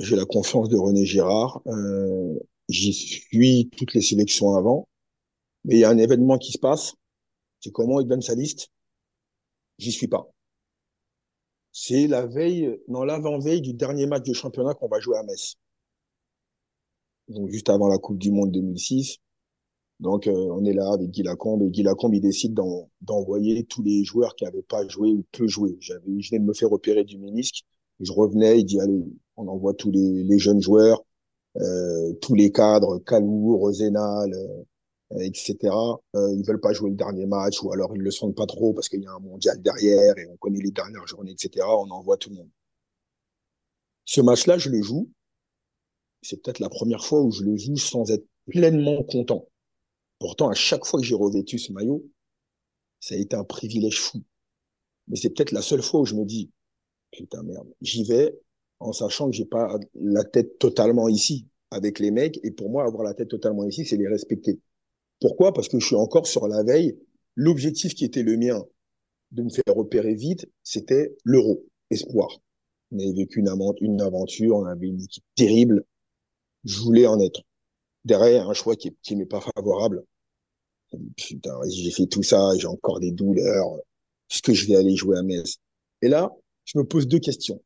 J'ai la confiance de René Girard. Euh, j'y suis toutes les sélections avant. Mais il y a un événement qui se passe. C'est comment il donne sa liste? J'y suis pas. C'est la veille, non, l'avant-veille du dernier match de championnat qu'on va jouer à Metz. Donc, juste avant la Coupe du Monde 2006. Donc, euh, on est là avec Guy Lacombe et Guy Lacombe, il décide d'en- d'envoyer tous les joueurs qui n'avaient pas joué ou peu joué. J'avais, je venais de me faire opérer du ménisque. Je revenais, il dit, allez, on envoie tous les, les jeunes joueurs, euh, tous les cadres, Calou, Rosenal, euh, etc. Euh, ils veulent pas jouer le dernier match ou alors ils le sentent pas trop parce qu'il y a un mondial derrière et on connaît les dernières journées, etc. On envoie tout le monde. Ce match-là, je le joue. C'est peut-être la première fois où je le joue sans être pleinement content. Pourtant, à chaque fois que j'ai revêtu ce maillot, ça a été un privilège fou. Mais c'est peut-être la seule fois où je me dis, putain merde, j'y vais en sachant que j'ai pas la tête totalement ici avec les mecs. Et pour moi, avoir la tête totalement ici, c'est les respecter. Pourquoi? Parce que je suis encore sur la veille. L'objectif qui était le mien de me faire repérer vite, c'était l'euro, espoir. On avait vécu une, une aventure, on avait une équipe terrible. Je voulais en être. Derrière, un choix qui, qui m'est pas favorable. Putain, j'ai fait tout ça, j'ai encore des douleurs. Est-ce que je vais aller jouer à Metz? Et là, je me pose deux questions.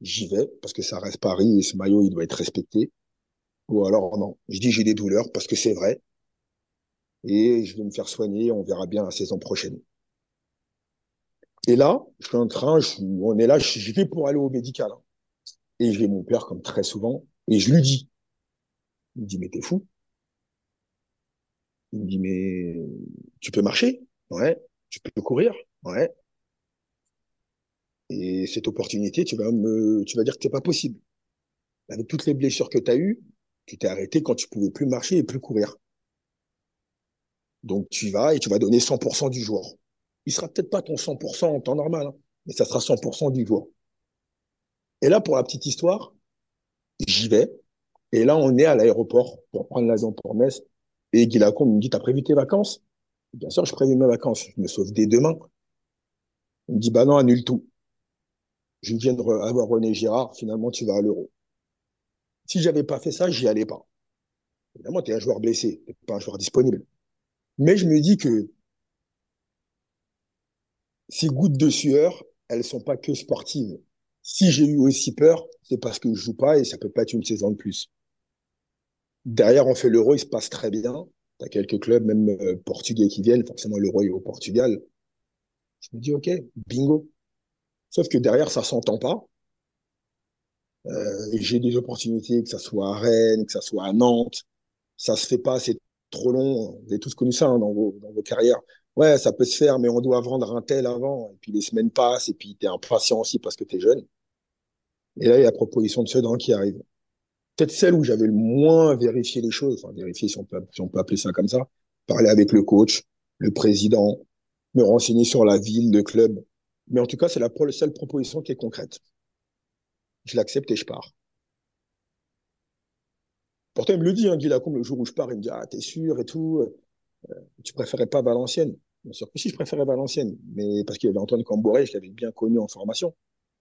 J'y vais parce que ça reste Paris et ce maillot, il doit être respecté. Ou alors non, je dis j'ai des douleurs parce que c'est vrai et je vais me faire soigner, on verra bien la saison prochaine. Et là, je suis en train, on est là, je, je vais pour aller au médical. hein. Et j'ai mon père, comme très souvent, et je lui dis, il me dit, mais t'es fou. Il me dit, mais tu peux marcher? Ouais. Tu peux courir? Ouais. Et cette opportunité, tu vas me, tu vas dire que c'est pas possible. Avec toutes les blessures que tu as eues, tu t'es arrêté quand tu pouvais plus marcher et plus courir. Donc tu vas et tu vas donner 100% du jour. Il sera peut-être pas ton 100% en temps normal, hein, mais ça sera 100% du jour. Et là, pour la petite histoire, j'y vais. Et là, on est à l'aéroport pour prendre l'avion pour Metz. Et Guy Lacombe me dit, t'as prévu tes vacances? Bien sûr, je prévu mes vacances. Je me sauve dès demain. Il me dit, bah non, annule tout. Je viens de avoir René Girard. Finalement, tu vas à l'Euro. Si j'avais pas fait ça, j'y allais pas. Évidemment, tu es un joueur blessé, tu pas un joueur disponible. Mais je me dis que ces gouttes de sueur, elles sont pas que sportives. Si j'ai eu aussi peur, c'est parce que je joue pas et ça peut pas être une saison de plus. Derrière, on fait l'Euro, il se passe très bien. Tu as quelques clubs, même euh, portugais, qui viennent. Forcément, l'Euro est au Portugal. Je me dis, OK, bingo. Sauf que derrière, ça s'entend pas. Euh, j'ai des opportunités, que ça soit à Rennes, que ça soit à Nantes. Ça se fait pas, c'est trop long. Vous avez tous connu ça hein, dans, vos, dans vos carrières. Ouais, ça peut se faire, mais on doit vendre un tel avant. Et puis les semaines passent, et puis tu es impatient aussi parce que tu es jeune. Et là, il y a la proposition de Sedan qui arrive. Peut-être celle où j'avais le moins vérifié les choses, enfin vérifier si on peut, si on peut appeler ça comme ça, parler avec le coach, le président, me renseigner sur la ville, le club. Mais en tout cas, c'est la seule proposition qui est concrète. Je l'accepte et je pars. Pourtant, il me le dit, hein, Guy Lacombe, le jour où je pars, il me dit Ah, t'es sûr et tout, euh, tu préférais pas Valenciennes? Bien sûr que si, je préférais Valenciennes, mais parce qu'il y avait Antoine Camboré, je l'avais bien connu en formation.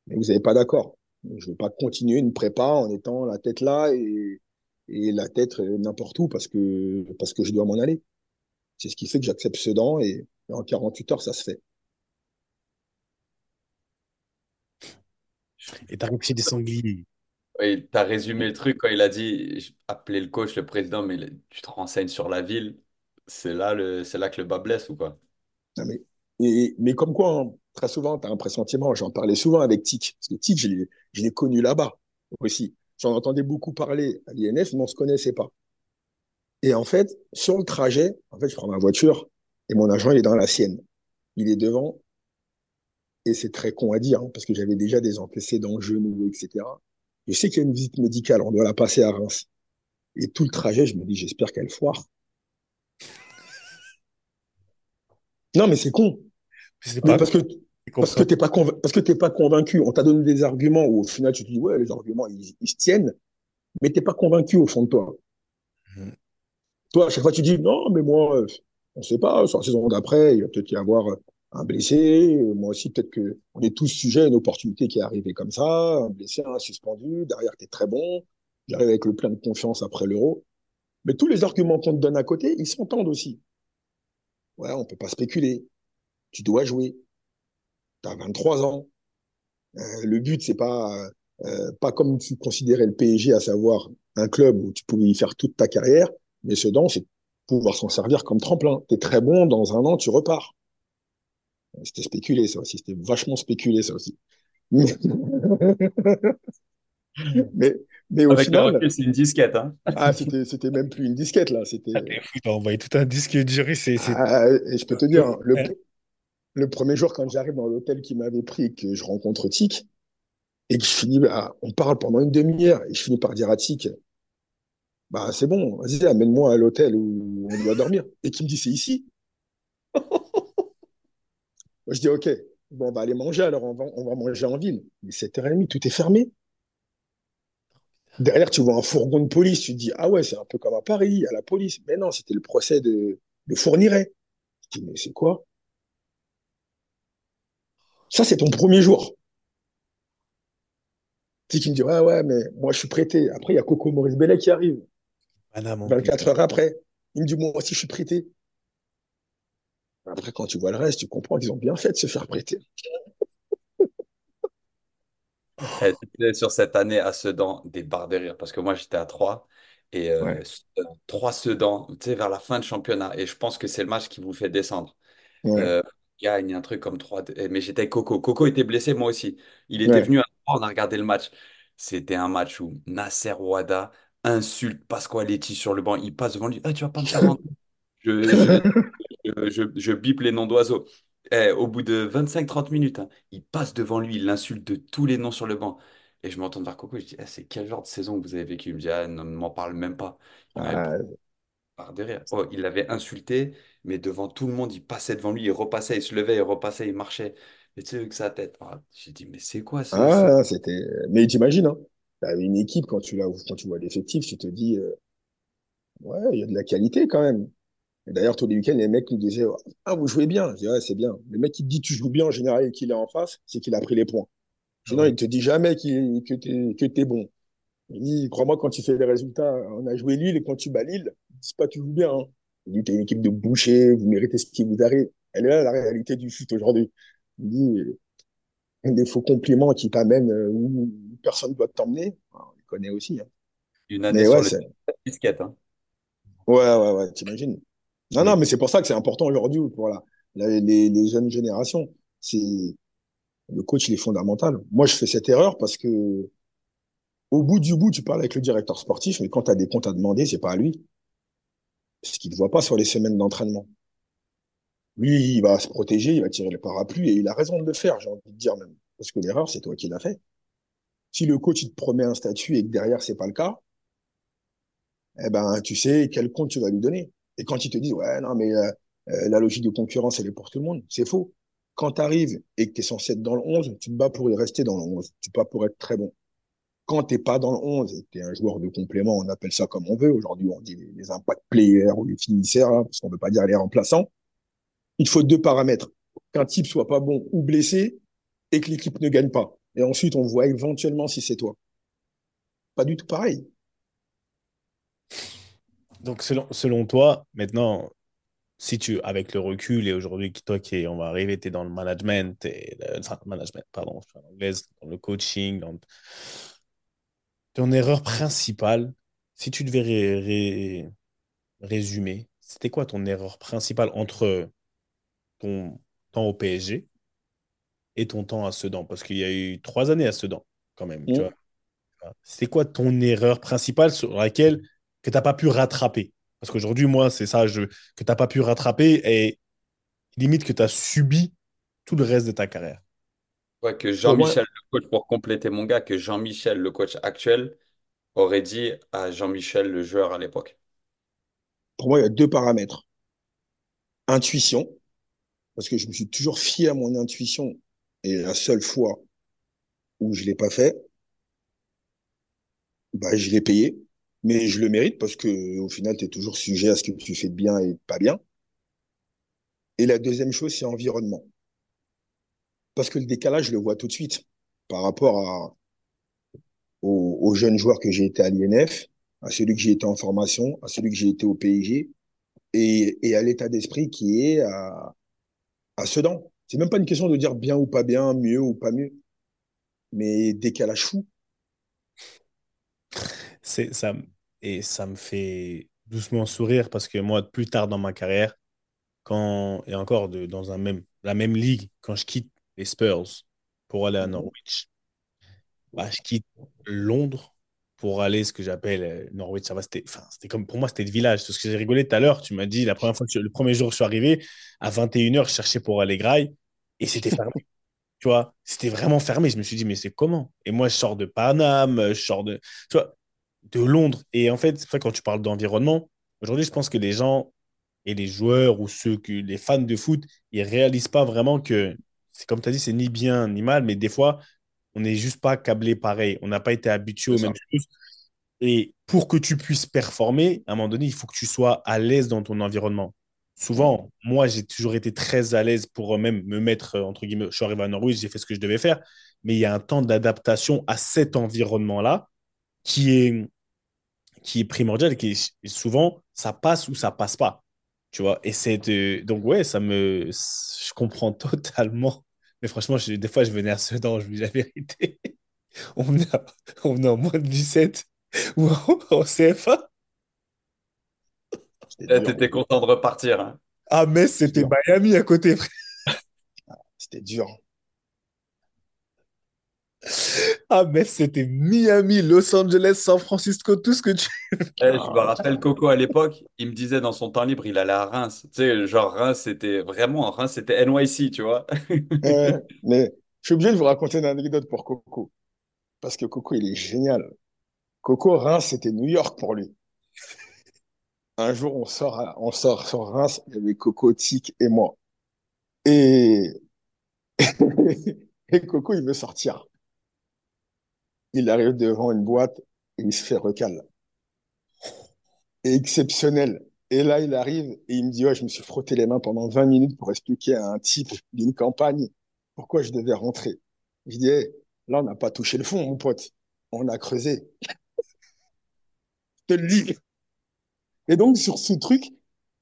Mais vous n'avez pas d'accord. Je ne veux pas continuer une prépa en étant la tête là et, et la tête n'importe où parce que, parce que je dois m'en aller. C'est ce qui fait que j'accepte Sedan et, et en 48 heures, ça se fait. Et t'as réussi des sangliers. Oui, tu as résumé le truc quand il a dit appeler le coach, le président, mais tu te renseignes sur la ville. C'est là, le, c'est là que le bas blesse ou quoi? Non, mais, et, mais comme quoi, hein, très souvent, tu as un pressentiment. J'en parlais souvent avec Tic. Parce que Tic, je l'ai, je l'ai connu là-bas aussi. J'en entendais beaucoup parler à l'INF, mais on ne se connaissait pas. Et en fait, sur le trajet, en fait, je prends ma voiture et mon agent, il est dans la sienne. Il est devant. Et c'est très con à dire, hein, parce que j'avais déjà des antécédents genoux, etc. Je sais qu'il y a une visite médicale, on doit la passer à Reims. Et tout le trajet, je me dis, j'espère qu'elle foire. Non, mais c'est con. Mais pas parce que parce que t'es pas convain- parce que t'es pas convaincu. On t'a donné des arguments où au final tu te dis ouais les arguments ils, ils se tiennent, mais t'es pas convaincu au fond de toi. Mhm. Toi à chaque fois tu dis non mais moi euh, on sait pas sur la saison d'après il va peut-être y avoir euh, un blessé. Euh, Moi aussi peut-être que on est tous sujets à une opportunité qui est arrivée comme ça, un blessé, un suspendu. Derrière t'es très bon. J'arrive avec le plein de confiance après l'Euro. Mais tous les arguments qu'on te donne à côté ils s'entendent aussi. Ouais on peut pas spéculer. Tu dois jouer. T'as 23 ans. Euh, le but, c'est pas, euh, pas comme tu considérais le PSG, à savoir un club où tu pouvais y faire toute ta carrière, mais Sedan, c'est pouvoir s'en servir comme tremplin. T'es très bon, dans un an, tu repars. C'était spéculé, ça aussi. C'était vachement spéculé, ça aussi. *laughs* Mais, mais, au Avec le final, recul, c'est une disquette, hein? ah, c'était, c'était même plus une disquette, là. C'était, t'as envoyé tout un disque dur. C'est, c'est... ah, et je peux te dire, hein, le, le premier jour, quand j'arrive dans l'hôtel qui m'avait pris, et que je rencontre Tic, et que je finis, bah, on parle pendant une demi-heure, et je finis par dire à Tic, bah, c'est bon, vas-y, amène-moi à l'hôtel où on doit dormir. Et qui me dit, c'est ici. *laughs* Moi, je dis, OK, bon, on va aller manger, alors on va, on va manger en ville. Mais 7h30, tout est fermé. Derrière, tu vois un fourgon de police, tu te dis, ah ouais, c'est un peu comme à Paris, à la police. Mais non, c'était le procès de, de Fourniret. Je dis, mais c'est quoi? Ça, c'est ton premier jour. Tu sais, qui me dit, ouais, ouais, mais moi, je suis prêté. Après, il y a Coco Maurice Bellet qui arrive, Paname en 24 plus. heures après. Il me dit, moi aussi, je suis prêté. Après, quand tu vois le reste, tu comprends qu'ils ont bien fait de se faire prêter. *laughs* Eh, Sur cette année à Sedan, des barres de rire, parce que moi j'étais à 3 et Ouais, euh, 3 Sedan, tu sais, vers la fin de championnat, et je pense que c'est le match qui vous fait descendre. ouais, Euh, il gagne un truc comme 3 mais j'étais avec Coco. Coco était blessé, moi aussi. Il était ouais. venu à 3, on a regardé le match. C'était un match où Nasser Ouada insulte Pasqualetti sur le banc, il passe devant lui, Ah, tu vas pas me faire rentrer. Je, je, *laughs* je, je, je bip les noms d'oiseaux. Eh, au bout de 25-30 minutes, hein, il passe devant lui, il l'insulte de tous les noms sur le banc. Et je m'entends vers Coco, je dis, Eh, c'est quel genre de saison que vous avez vécu? Il me dit, ah, ne m'en parle même pas. Il m'avait pris Ah, par derrière. Oh, il l'avait insulté, mais devant tout le monde, il passait devant lui, il repassait, il se levait, il repassait, il marchait. Et tu sais, avec sa tête. Ah, j'ai dit, mais c'est quoi ce- ah, c'était. Mais t'imagines, hein, une équipe, quand tu, la, quand tu vois l'effectif, tu te dis, euh, ouais, il y a de la qualité quand même. Et d'ailleurs, tous les week-ends, les mecs nous disaient, ah, vous jouez bien. Je dis, ouais, c'est bien. Le mec qui dit, tu joues bien en général et qu'il est en face, c'est qu'il a pris les points. Sinon, ouais. il te dit jamais que t'es, que t'es bon. Il dit, crois-moi, quand tu fais les résultats, on a joué Lille et quand tu bats Lille, c'est pas tu joues bien. Hein. Il dit, t'es une équipe de boucher, vous méritez ce qui vous arrive. Elle est là, la réalité du foot aujourd'hui. Il dit, des faux compliments qui t'amènent euh, où personne ne doit t'emmener. On les connaît aussi. Hein. Une année ouais, sur les disquettes. Hein. Ouais, ouais, ouais, t'imagines. Non, non, mais c'est pour ça que c'est important aujourd'hui pour la, les, les, jeunes générations. C'est le coach, il est fondamental. Moi, je fais cette erreur parce que au bout du bout, tu parles avec le directeur sportif, mais quand tu as des comptes à demander, c'est pas à lui. Ce qu'il ne voit pas sur les semaines d'entraînement. Lui, il va se protéger, il va tirer le parapluie et il a raison de le faire, j'ai envie de dire même. Parce que l'erreur, c'est toi qui l'as fait. Si le coach, il te promet un statut et que derrière, c'est pas le cas, eh ben, tu sais quel compte tu vas lui donner. Et quand il te dit, ouais, non, mais euh, euh, la logique de concurrence, elle est pour tout le monde, c'est faux. Quand tu arrives et que tu es censé être dans le 11, tu te bats pour rester dans le 11. Tu te bats pour être très bon. Quand tu pas dans le 11 et tu es un joueur de complément, on appelle ça comme on veut. Aujourd'hui, on dit les, impact players ou les finisseurs, hein, parce qu'on ne veut pas dire les remplaçants. Il faut deux paramètres. Qu'un type soit pas bon ou blessé et que l'équipe ne gagne pas. Et ensuite, on voit éventuellement si c'est toi. Pas du tout pareil. Donc, selon, selon toi, maintenant, si tu, avec le recul et aujourd'hui, toi qui, on va arriver, tu es dans le management, et le, management, pardon, je suis en anglaise, dans le coaching, dans ton erreur principale, si tu devais résumer, c'était quoi ton erreur principale entre ton temps au PSG et ton temps à Sedan? Parce qu'il y a eu trois années à Sedan, quand même. Mmh. C'était quoi ton erreur principale sur laquelle que tu n'as pas pu rattraper Parce qu'aujourd'hui, moi, c'est ça je, que tu n'as pas pu rattraper et limite que tu as subi tout le reste de ta carrière. Ouais, que Jean-Michel, le coach, pour compléter mon gars, que Jean-Michel, le coach actuel, aurait dit à Jean-Michel, le joueur à l'époque. Pour moi, il y a deux paramètres. Intuition, parce que je me suis toujours fié à mon intuition et la seule fois où je l'ai pas fait, bah, je l'ai payé, mais je le mérite parce que au final, tu es toujours sujet à ce que tu fais de bien et pas bien. Et la deuxième chose, c'est environnement. Parce que le décalage, je le vois tout de suite par rapport à, aux, jeunes joueurs que j'ai été à l'INF, à celui que j'ai été en formation, à celui que j'ai été au et, et à l'état d'esprit qui est à, à Sedan. C'est même pas une question de dire bien ou pas bien, mieux ou pas mieux, mais décalage fou. C'est ça et ça me fait doucement sourire parce que moi, plus tard dans ma carrière, quand et encore de, dans un même la même ligue, quand je quitte les Spurs pour aller à mhm. Norwich, bah, je quitte Londres pour aller ce que j'appelle euh, Norwich. Ça va, c'était, enfin, c'était comme pour moi, c'était le village. C'est ce que j'ai rigolé tout à l'heure. Tu m'as dit la première fois, le premier jour que je suis arrivé, à 21h, je cherchais pour aller Graille et c'était fermé. *laughs* tu vois, c'était vraiment fermé. Je me suis dit, mais c'est comment? Et moi, je sors de Paname, je sors de, tu vois, de Londres. Et en fait, c'est vrai, quand tu parles d'environnement, aujourd'hui, je pense que les gens et les joueurs ou ceux que les fans de foot, ils réalisent pas vraiment que c'est comme tu as dit, c'est ni bien ni mal, mais des fois, on n'est juste pas câblé pareil. On n'a pas été habitué aux mêmes choses. Et pour que tu puisses performer, à un moment donné, il faut que tu sois à l'aise dans ton environnement. Souvent, moi, j'ai toujours été très à l'aise pour même me mettre, entre guillemets, je suis arrivé à Norwich, j'ai fait ce que je devais faire, mais il y a un temps d'adaptation à cet environnement-là qui est, qui est primordial et qui est, souvent, ça passe ou ça passe pas. Tu vois, et c'est donc ouais, ça me, je comprends *laughs* totalement mais franchement, des fois, je venais à Sedan, je vous dis la vérité. *laughs* On venait, on en moins de 17 *laughs* ou en, CFA. T'étais content de repartir. Hein. Ah, mais c'était Miami à côté, C'était dur. Ah, mais c'était Miami, Los Angeles, San Francisco, tout ce que tu. Eh, je me rappelle Coco à l'époque, il me disait dans son temps libre, il allait à Reims. Tu sais, genre Reims, c'était vraiment, Reims, c'était NYC, tu vois. mais je suis obligé de vous raconter une anecdote pour Coco. Parce que Coco, il est génial. Coco, Reims, c'était New York pour lui. Un jour, on sort, on sort sur Reims, il y avait Coco, Tic et moi. Et... *laughs* et Coco, il veut sortir il arrive devant une boîte et il se fait recal. exceptionnel. Et là, il arrive et il me dit, je me suis frotté les mains pendant 20 minutes pour expliquer à un type d'une campagne pourquoi je devais rentrer. Je dis, là, on n'a pas touché le fond, mon pote. On a creusé. te le dis. Et donc, sur ce truc,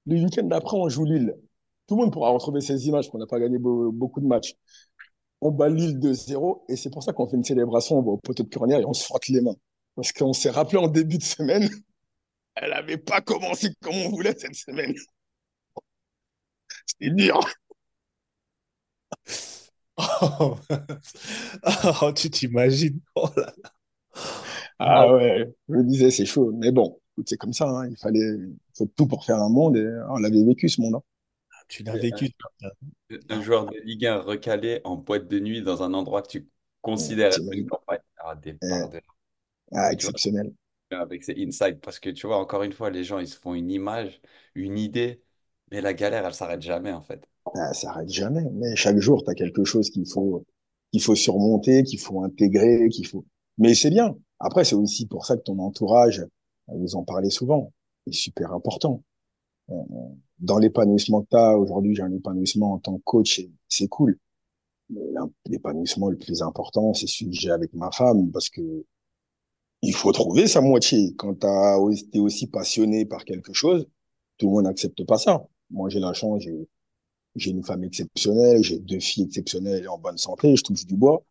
le week-end d'après, on joue Lille. Tout le monde pourra retrouver ces images, qu'on n'a pas gagné beaucoup de matchs. On bat Lille 2-0, et c'est pour ça qu'on fait une célébration, on va au poteau de cornière et on se frotte les mains. Parce qu'on s'est rappelé en début de semaine, *laughs* elle n'avait pas commencé comme on voulait cette semaine. C'était dur. Oh, *laughs* oh, tu t'imagines. Oh là là. Ah ouais, je me disais, c'est chaud. Mais bon, c'est comme ça. hein. Il fallait faut tout pour faire un monde et on l'avait vécu ce monde. hein. Tu l'as vécu. Un joueur de Ligue 1 recalé en boîte de nuit dans un endroit que tu considères être une campagne. Ah, des barres de- Ah, exceptionnel. avec ces insights. Parce que tu vois, encore une fois, les gens, ils se font une image, une idée, mais la galère, elle s'arrête jamais, en fait. Ah, ça arrête jamais. Mais chaque jour, tu as quelque chose qu'il faut, qu'il faut surmonter, qu'il faut intégrer, qu'il faut. Mais c'est bien. Après, c'est aussi pour ça que ton entourage, vous en parlez souvent, est super important. Euh, Dans l'épanouissement que tu as, aujourd'hui, j'ai un épanouissement en tant que coach, c'est cool. L'épanouissement le plus important, c'est celui que j'ai avec ma femme, parce que il faut trouver sa moitié. Quand tu es aussi passionné par quelque chose, tout le monde n'accepte pas ça. Moi, j'ai la chance, j'ai une femme exceptionnelle, j'ai deux filles exceptionnelles en bonne santé, je touche du bois.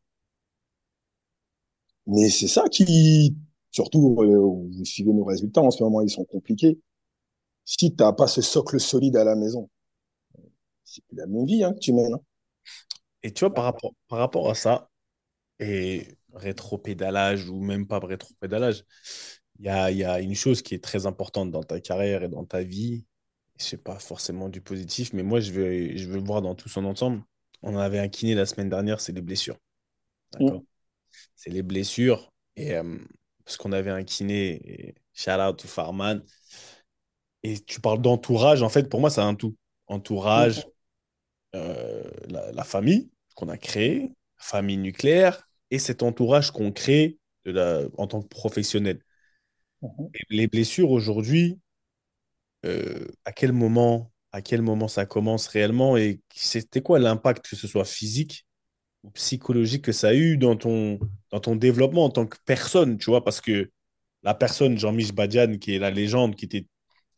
Mais c'est ça qui, surtout, euh, vous suivez nos résultats en ce moment, ils sont compliqués. Si t'as pas ce socle solide à la maison, c'est plus la même vie hein, que tu mènes. hein. Et tu vois, par rapport, par rapport à ça, et rétro-pédalage ou même pas rétro-pédalage, il y a, y a une chose qui est très importante dans ta carrière et dans ta vie. C'est pas forcément du positif, mais moi, je veux, je veux le voir dans tout son ensemble. On en avait un kiné la semaine dernière, c'est les blessures. D'accord? Mm. C'est les blessures. Et euh, parce qu'on avait un kiné, et shout out to Farman. Et tu parles d'entourage, en fait, pour moi, c'est un tout. Entourage, euh, la, la famille qu'on a créée, famille nucléaire, et cet entourage qu'on crée de la- en tant que professionnel. Mhm. Les blessures aujourd'hui, euh, à quel moment, à quel moment ça commence réellement et c'était quoi l'impact, que ce soit physique ou psychologique, que ça a eu dans ton, dans ton développement en tant que personne, tu vois, parce que la personne, Jean-Michel Badiane, qui est la légende, qui était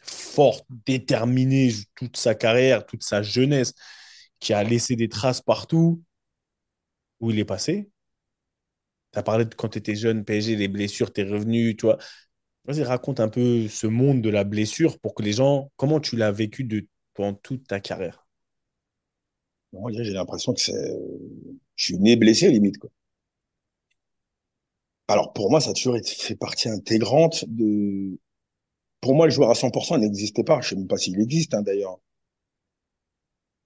forte, déterminée toute sa carrière, toute sa jeunesse, qui a laissé des traces partout, où il est passé. Tu as parlé de quand tu étais jeune, PSG, les blessures, tes revenus, tu vois. Vas-y, raconte un peu ce monde de la blessure pour que les gens, comment tu l'as vécu de, pendant toute ta carrière? J'ai l'impression que c'est, je suis né blessé limite quoi. Alors pour moi, ça a toujours été- fait partie intégrante de. Pour moi, le joueur à 100% n'existait pas. Je sais même pas s'il existe hein, d'ailleurs.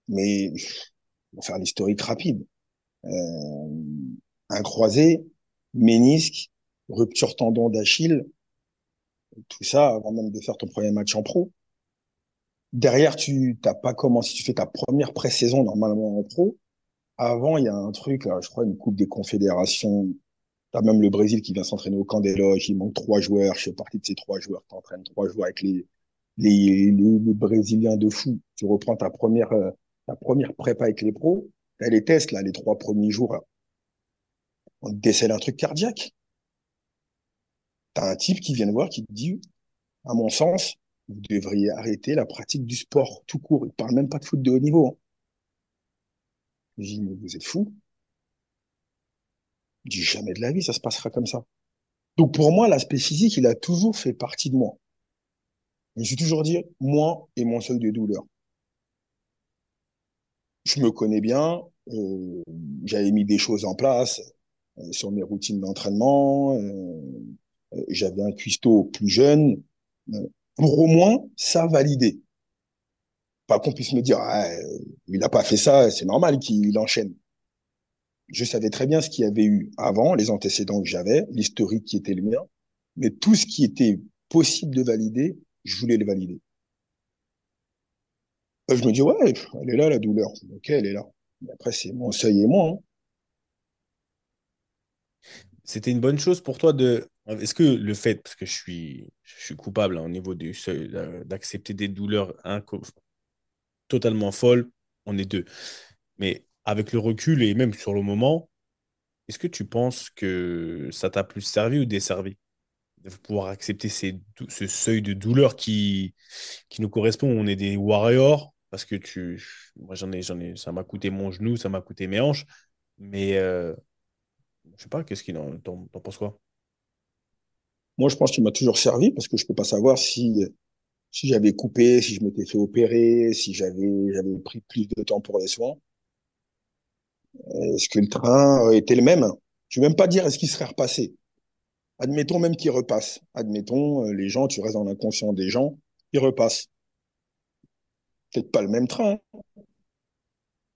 Mais on va faire l'historique rapide. Euh, un croisé, ménisque, rupture tendon d'Achille, tout ça avant même de faire ton premier match en pro. Derrière, tu t'as pas commencé, tu fais ta première pré-saison normalement en pro. Avant, il y a un truc, je crois, une Coupe des Confédérations. T'as même le Brésil qui vient s'entraîner au camp des loges. Il manque trois joueurs. Je fais partie de ces trois joueurs. T'entraînes trois joueurs avec les, les, Brésiliens de fou. Tu reprends ta première, euh, ta première prépa avec les pros. T'as les tests, là, les trois premiers jours. On te décèle un truc cardiaque. T'as un type qui vient te voir qui te dit, à mon sens, vous devriez arrêter la pratique du sport tout court. Il parle même pas de foot de haut niveau. hein. Mais vous êtes fous. Je dis, jamais de la vie, ça se passera comme ça. Donc pour moi, l'aspect physique, il a toujours fait partie de moi. Je suis toujours dit, moi et mon seuil de douleur. Je me connais bien, euh, j'avais mis des choses en place euh, sur mes routines d'entraînement, euh, j'avais un cuistot plus jeune, pour au moins ça valider. Pas qu'on puisse me dire, ah, il n'a pas fait ça, c'est normal qu'il enchaîne. Je savais très bien ce qu'il y avait eu avant, les antécédents que j'avais, l'historique qui était le mien, mais tout ce qui était possible de valider, je voulais le valider. Euh, Je me dis, ouais, elle est là, la douleur. Ok, elle est là. Mais après, c'est mon seuil et moi. hein. C'était une bonne chose pour toi de. Est-ce que le fait, parce que je suis, je suis coupable hein, au niveau du seuil, euh, d'accepter des douleurs totalement folles, on est deux. Mais avec le recul et même sur le moment, est-ce que tu penses que ça t'a plus servi ou desservi? de pouvoir accepter ce seuil de douleur qui, qui nous correspond? On est des warriors parce que tu, moi j'en ai, j'en ai, ça m'a coûté mon genou, ça m'a coûté mes hanches, mais euh, je sais pas, qu'est-ce qu'il en, t'en penses quoi? Moi, je pense qu'il m'a toujours servi parce que je peux pas savoir si, si j'avais coupé, si je m'étais fait opérer, si j'avais, j'avais pris plus de temps pour les soins. Est-ce que le train était le même? Je ne vais même pas dire est-ce qu'il serait repassé? Admettons même qu'il repasse. Admettons, euh, les gens, tu restes dans l'inconscient des gens, ils repassent. Peut-être pas le même train, hein,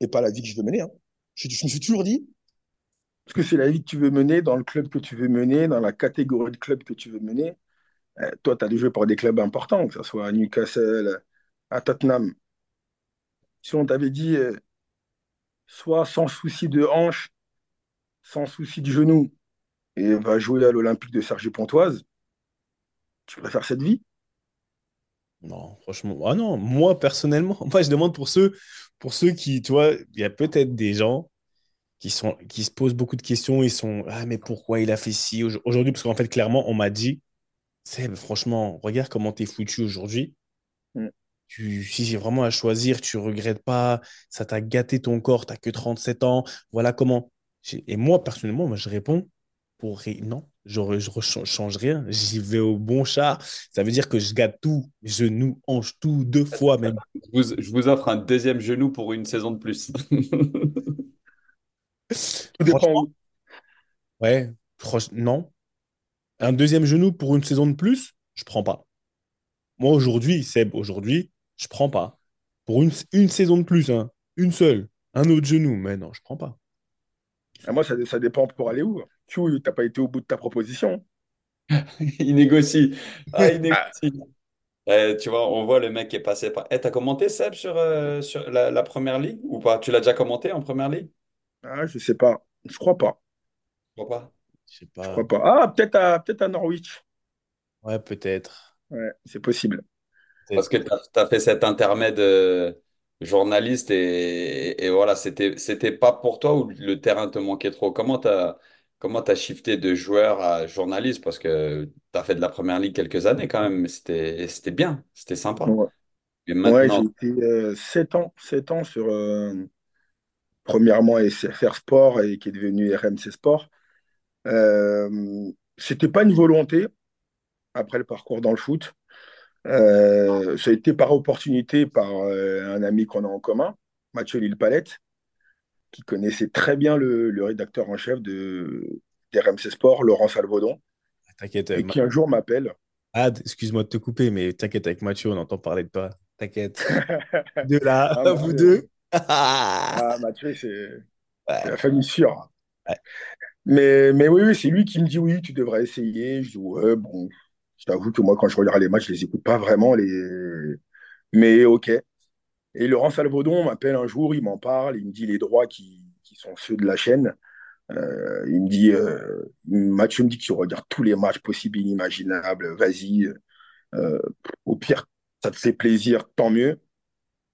et pas la vie que je veux mener. hein. Je, me suis toujours dit, est-ce que c'est la vie que tu veux mener, dans le club que tu veux mener, dans la catégorie de club que tu veux mener? Euh, toi, tu as déjà pour des clubs importants, que ce soit à Newcastle, à Tottenham. Si on t'avait dit, euh, soit sans souci de hanche, sans souci du genou, et va jouer à l'Olympique de Cergy-Pontoise, tu préfères cette vie? Non, franchement, ah non, moi personnellement, *laughs* je demande pour ceux, pour ceux qui, tu vois, il y a peut-être des gens qui sont, qui se posent beaucoup de questions, ils sont, ah mais pourquoi il a fait ci? Aujourd- aujourd'hui? Parce qu'en fait, clairement, on m'a dit, Seb, franchement, regarde comment t'es foutu aujourd'hui. Tu, si j'ai vraiment à choisir, tu regrettes pas, ça t'a gâté ton corps, t'as que 37 ans, voilà comment. Et moi, personnellement, moi, je réponds pour non, je ne change rien, j'y vais au bon char. Ça veut dire que je gâte tout, genoux, hanches, tout, deux *laughs* fois même. Je vous, je vous offre un deuxième genou pour une saison de plus. *laughs* Tout dépend ouais, non. Un deuxième genou pour une saison de plus, je prends pas. Moi, aujourd'hui, Seb, aujourd'hui, je prends pas. Pour une, une saison de plus, hein, une seule, un autre genou, mais non, je prends pas. Ah, moi, ça, ça dépend pour aller où. Tu n'as pas été au bout de ta proposition. *laughs* Il négocie. Ah, il *laughs* négocie. Eh, tu vois, on voit le mec qui est passé par. Eh, t'as commenté, Seb, sur, euh, sur la, la première ligue ou pas? Tu l'as déjà commenté en première ligue? ah, je sais pas. Je crois pas. Je crois pas. Je sais Je crois pas. Ah, peut-être à, peut-être à Norwich. Ouais, peut-être. Ouais, c'est possible. Parce que tu as, fait cet intermède euh, journaliste et, et voilà, c'était, pas pour toi ou le terrain te manquait trop? Comment tu as, comment shifté de joueur à journaliste? Parce que tu as fait de la première ligue quelques années quand même, mais c'était, bien, c'était sympa. Ouais, Et Ouais, j'ai été euh, 7 ans, 7 ans sur, euh, premièrement, SFR Sport et qui est devenu RMC Sport. Euh, c'était pas une volonté après le parcours dans le foot. Euh, ça a été par opportunité par euh, un ami qu'on a en commun, Mathieu Lille-Palette, qui connaissait très bien le, le rédacteur en chef de d'RMC Sport, Laurent Salvaudon, T'inquiète. euh, et Ma- qui un jour m'appelle. Ad, excuse-moi de te couper, mais t'inquiète avec Mathieu, on entend parler de toi. T'inquiète. *laughs* De là, Ah, vous deux. ah, *laughs* Mathieu, c'est c'est Ouais, la famille sûre. ouais. Mais, mais oui, oui, c'est lui qui me dit oui, tu devrais essayer. Je dis ouais, bon, je t'avoue que moi, quand je regarde les matchs, je les écoute pas vraiment. Les... Mais ok. Et Laurent Salvaudon m'appelle un jour, il m'en parle, il me dit les droits qui, qui sont ceux de la chaîne. Euh, il me dit, euh, Mathieu me dit que tu regardes tous les matchs possibles inimaginables, vas-y. Euh, au pire, ça te fait plaisir, tant mieux.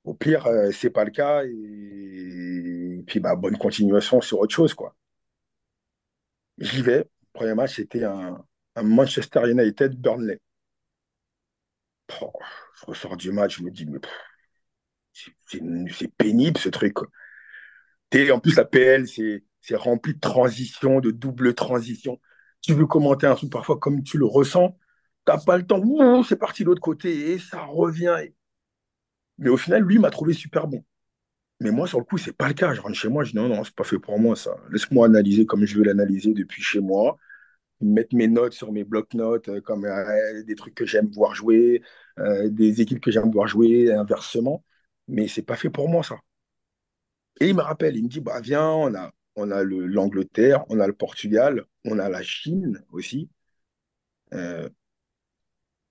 Au pire, euh, c'est pas le cas. Et, et puis, bah, bonne continuation sur autre chose, quoi. J'y vais. Le premier match, c'était un, Manchester United-Burnley. Oh, je ressors du match, je me dis, mais c'est pénible ce truc. en plus, la PL, c'est rempli de transitions, de double transition. Tu veux commenter un truc parfois comme tu le ressens, t'as pas le temps. C'est parti de l'autre côté et ça revient. Mais au final, lui m'a trouvé super bon. Mais moi, sur le coup, c'est pas le cas. Je rentre chez moi, je dis non, non, c'est pas fait pour moi ça. Laisse-moi analyser comme je veux l'analyser depuis chez moi. Mettre mes notes sur mes blocs-notes, euh, comme euh, des trucs que j'aime voir jouer, euh, des équipes que j'aime voir jouer, inversement. Mais c'est pas fait pour moi ça. Et il me rappelle, il me dit, bah viens, on a, on a le- l'Angleterre, on a le Portugal, on a la Chine aussi.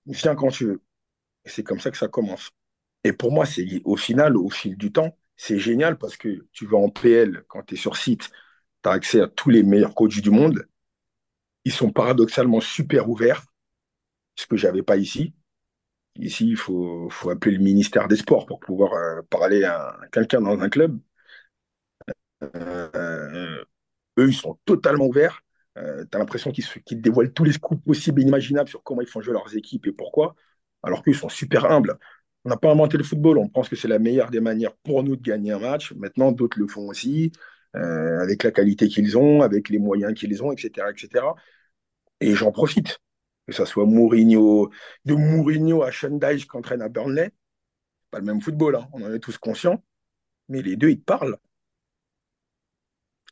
Viens quand tu veux. C'est comme ça que ça commence. Et pour moi, c'est au final, au fil du temps, c'est génial parce que tu vas en PL, quand tu es sur site, tu as accès à tous les meilleurs coachs du monde. Ils sont paradoxalement super ouverts, ce que j'avais pas ici. Ici, il faut, appeler le ministère des Sports pour pouvoir euh, parler à quelqu'un dans un club. Euh, eux, ils sont totalement ouverts. Euh, tu as l'impression qu'ils dévoilent tous les scoops possibles et imaginables sur comment ils font jouer leurs équipes et pourquoi, alors qu'ils sont super humbles. On n'a pas inventé le football, on pense que c'est la meilleure des manières pour nous de gagner un match. Maintenant, d'autres le font aussi, euh, avec la qualité qu'ils ont, avec les moyens qu'ils ont, etc., etc. Et j'en profite. Que ce soit Mourinho, de Mourinho à Sean Dyche qui entraîne à Burnley, pas le même football, hein, on en est tous conscients, mais les deux, ils te parlent.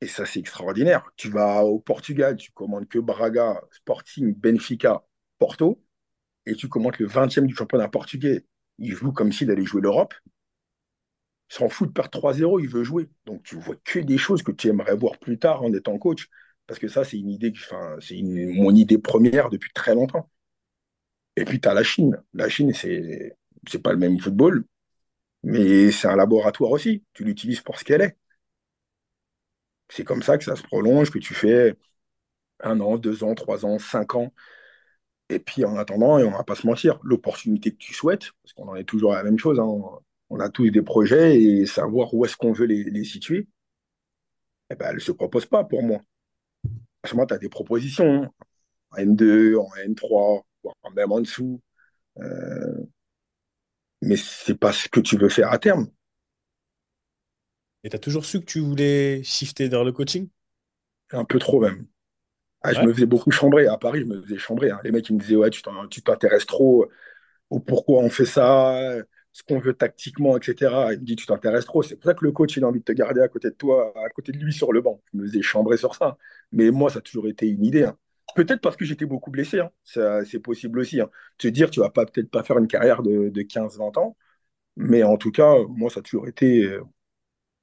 Et ça, c'est extraordinaire. Tu vas au Portugal, tu commandes que Braga, Sporting, Benfica, Porto, et tu commandes le 20e du championnat portugais. Il joue comme s'il allait jouer l'Europe. S'en fout de perdre 3-0, il veut jouer. Donc tu vois que des choses que tu aimerais voir plus tard en étant coach. Parce que ça, c'est une idée, c'est mon idée première depuis très longtemps. Et puis tu as la Chine. La Chine, c'est c'est pas le même football, mais c'est un laboratoire aussi. Tu l'utilises pour ce qu'elle est. C'est comme ça que ça se prolonge, que tu fais un an, deux ans, trois ans, cinq ans. Et puis en attendant, et on va pas se mentir, l'opportunité que tu souhaites, parce qu'on en est toujours à la même chose, hein, on a tous des projets et savoir où est-ce qu'on veut les, les situer, eh ben, elle ne se propose pas pour moi. Parce que moi, tu as des propositions hein, en N2, en N3, voire même en dessous. Euh, mais c'est pas ce que tu veux faire à terme. Et tu as toujours su que tu voulais shifter vers le coaching? Un peu trop même. Ah, je me faisais beaucoup chambrer. À Paris, je me faisais chambrer. hein. Les mecs, ils me disaient, ouais, tu t'intéresses trop au pourquoi on fait ça, ce qu'on veut tactiquement, etc. Il me dit, tu t'intéresses trop. C'est pour ça que le coach, il a envie de te garder à côté de toi, à côté de lui sur le banc. Je me faisais chambrer sur ça. Mais moi, ça a toujours été une idée. hein. Peut-être parce que j'étais beaucoup blessé. hein. C'est possible aussi. hein. Te dire, tu vas pas peut-être pas faire une carrière de, de 15-20 ans. Mais en tout cas, moi, ça a toujours été, euh,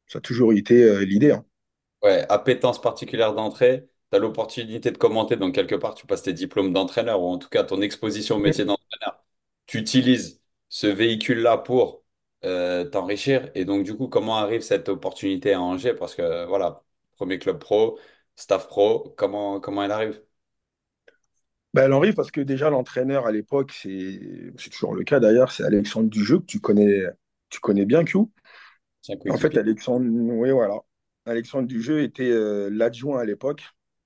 ça a toujours été euh, l'idée. hein. Ouais, appétence particulière d'entrée, tu as l'opportunité de commenter, donc quelque part, tu passes tes diplômes d'entraîneur, ou en tout cas ton exposition au métier d'entraîneur. Tu utilises ce véhicule-là pour euh, t'enrichir. Et donc, du coup, comment arrive cette opportunité à Angers? Parce que, voilà, premier club pro, staff pro, comment, comment elle arrive? Ben, elle arrive parce que déjà, l'entraîneur à l'époque, c'est toujours le cas d'ailleurs, c'est Alexandre Dujeu, que tu connais, tu connais bien, Q. En fait. Alexandre, oui, voilà. Alexandre Dujeu était euh, l'adjoint à l'époque.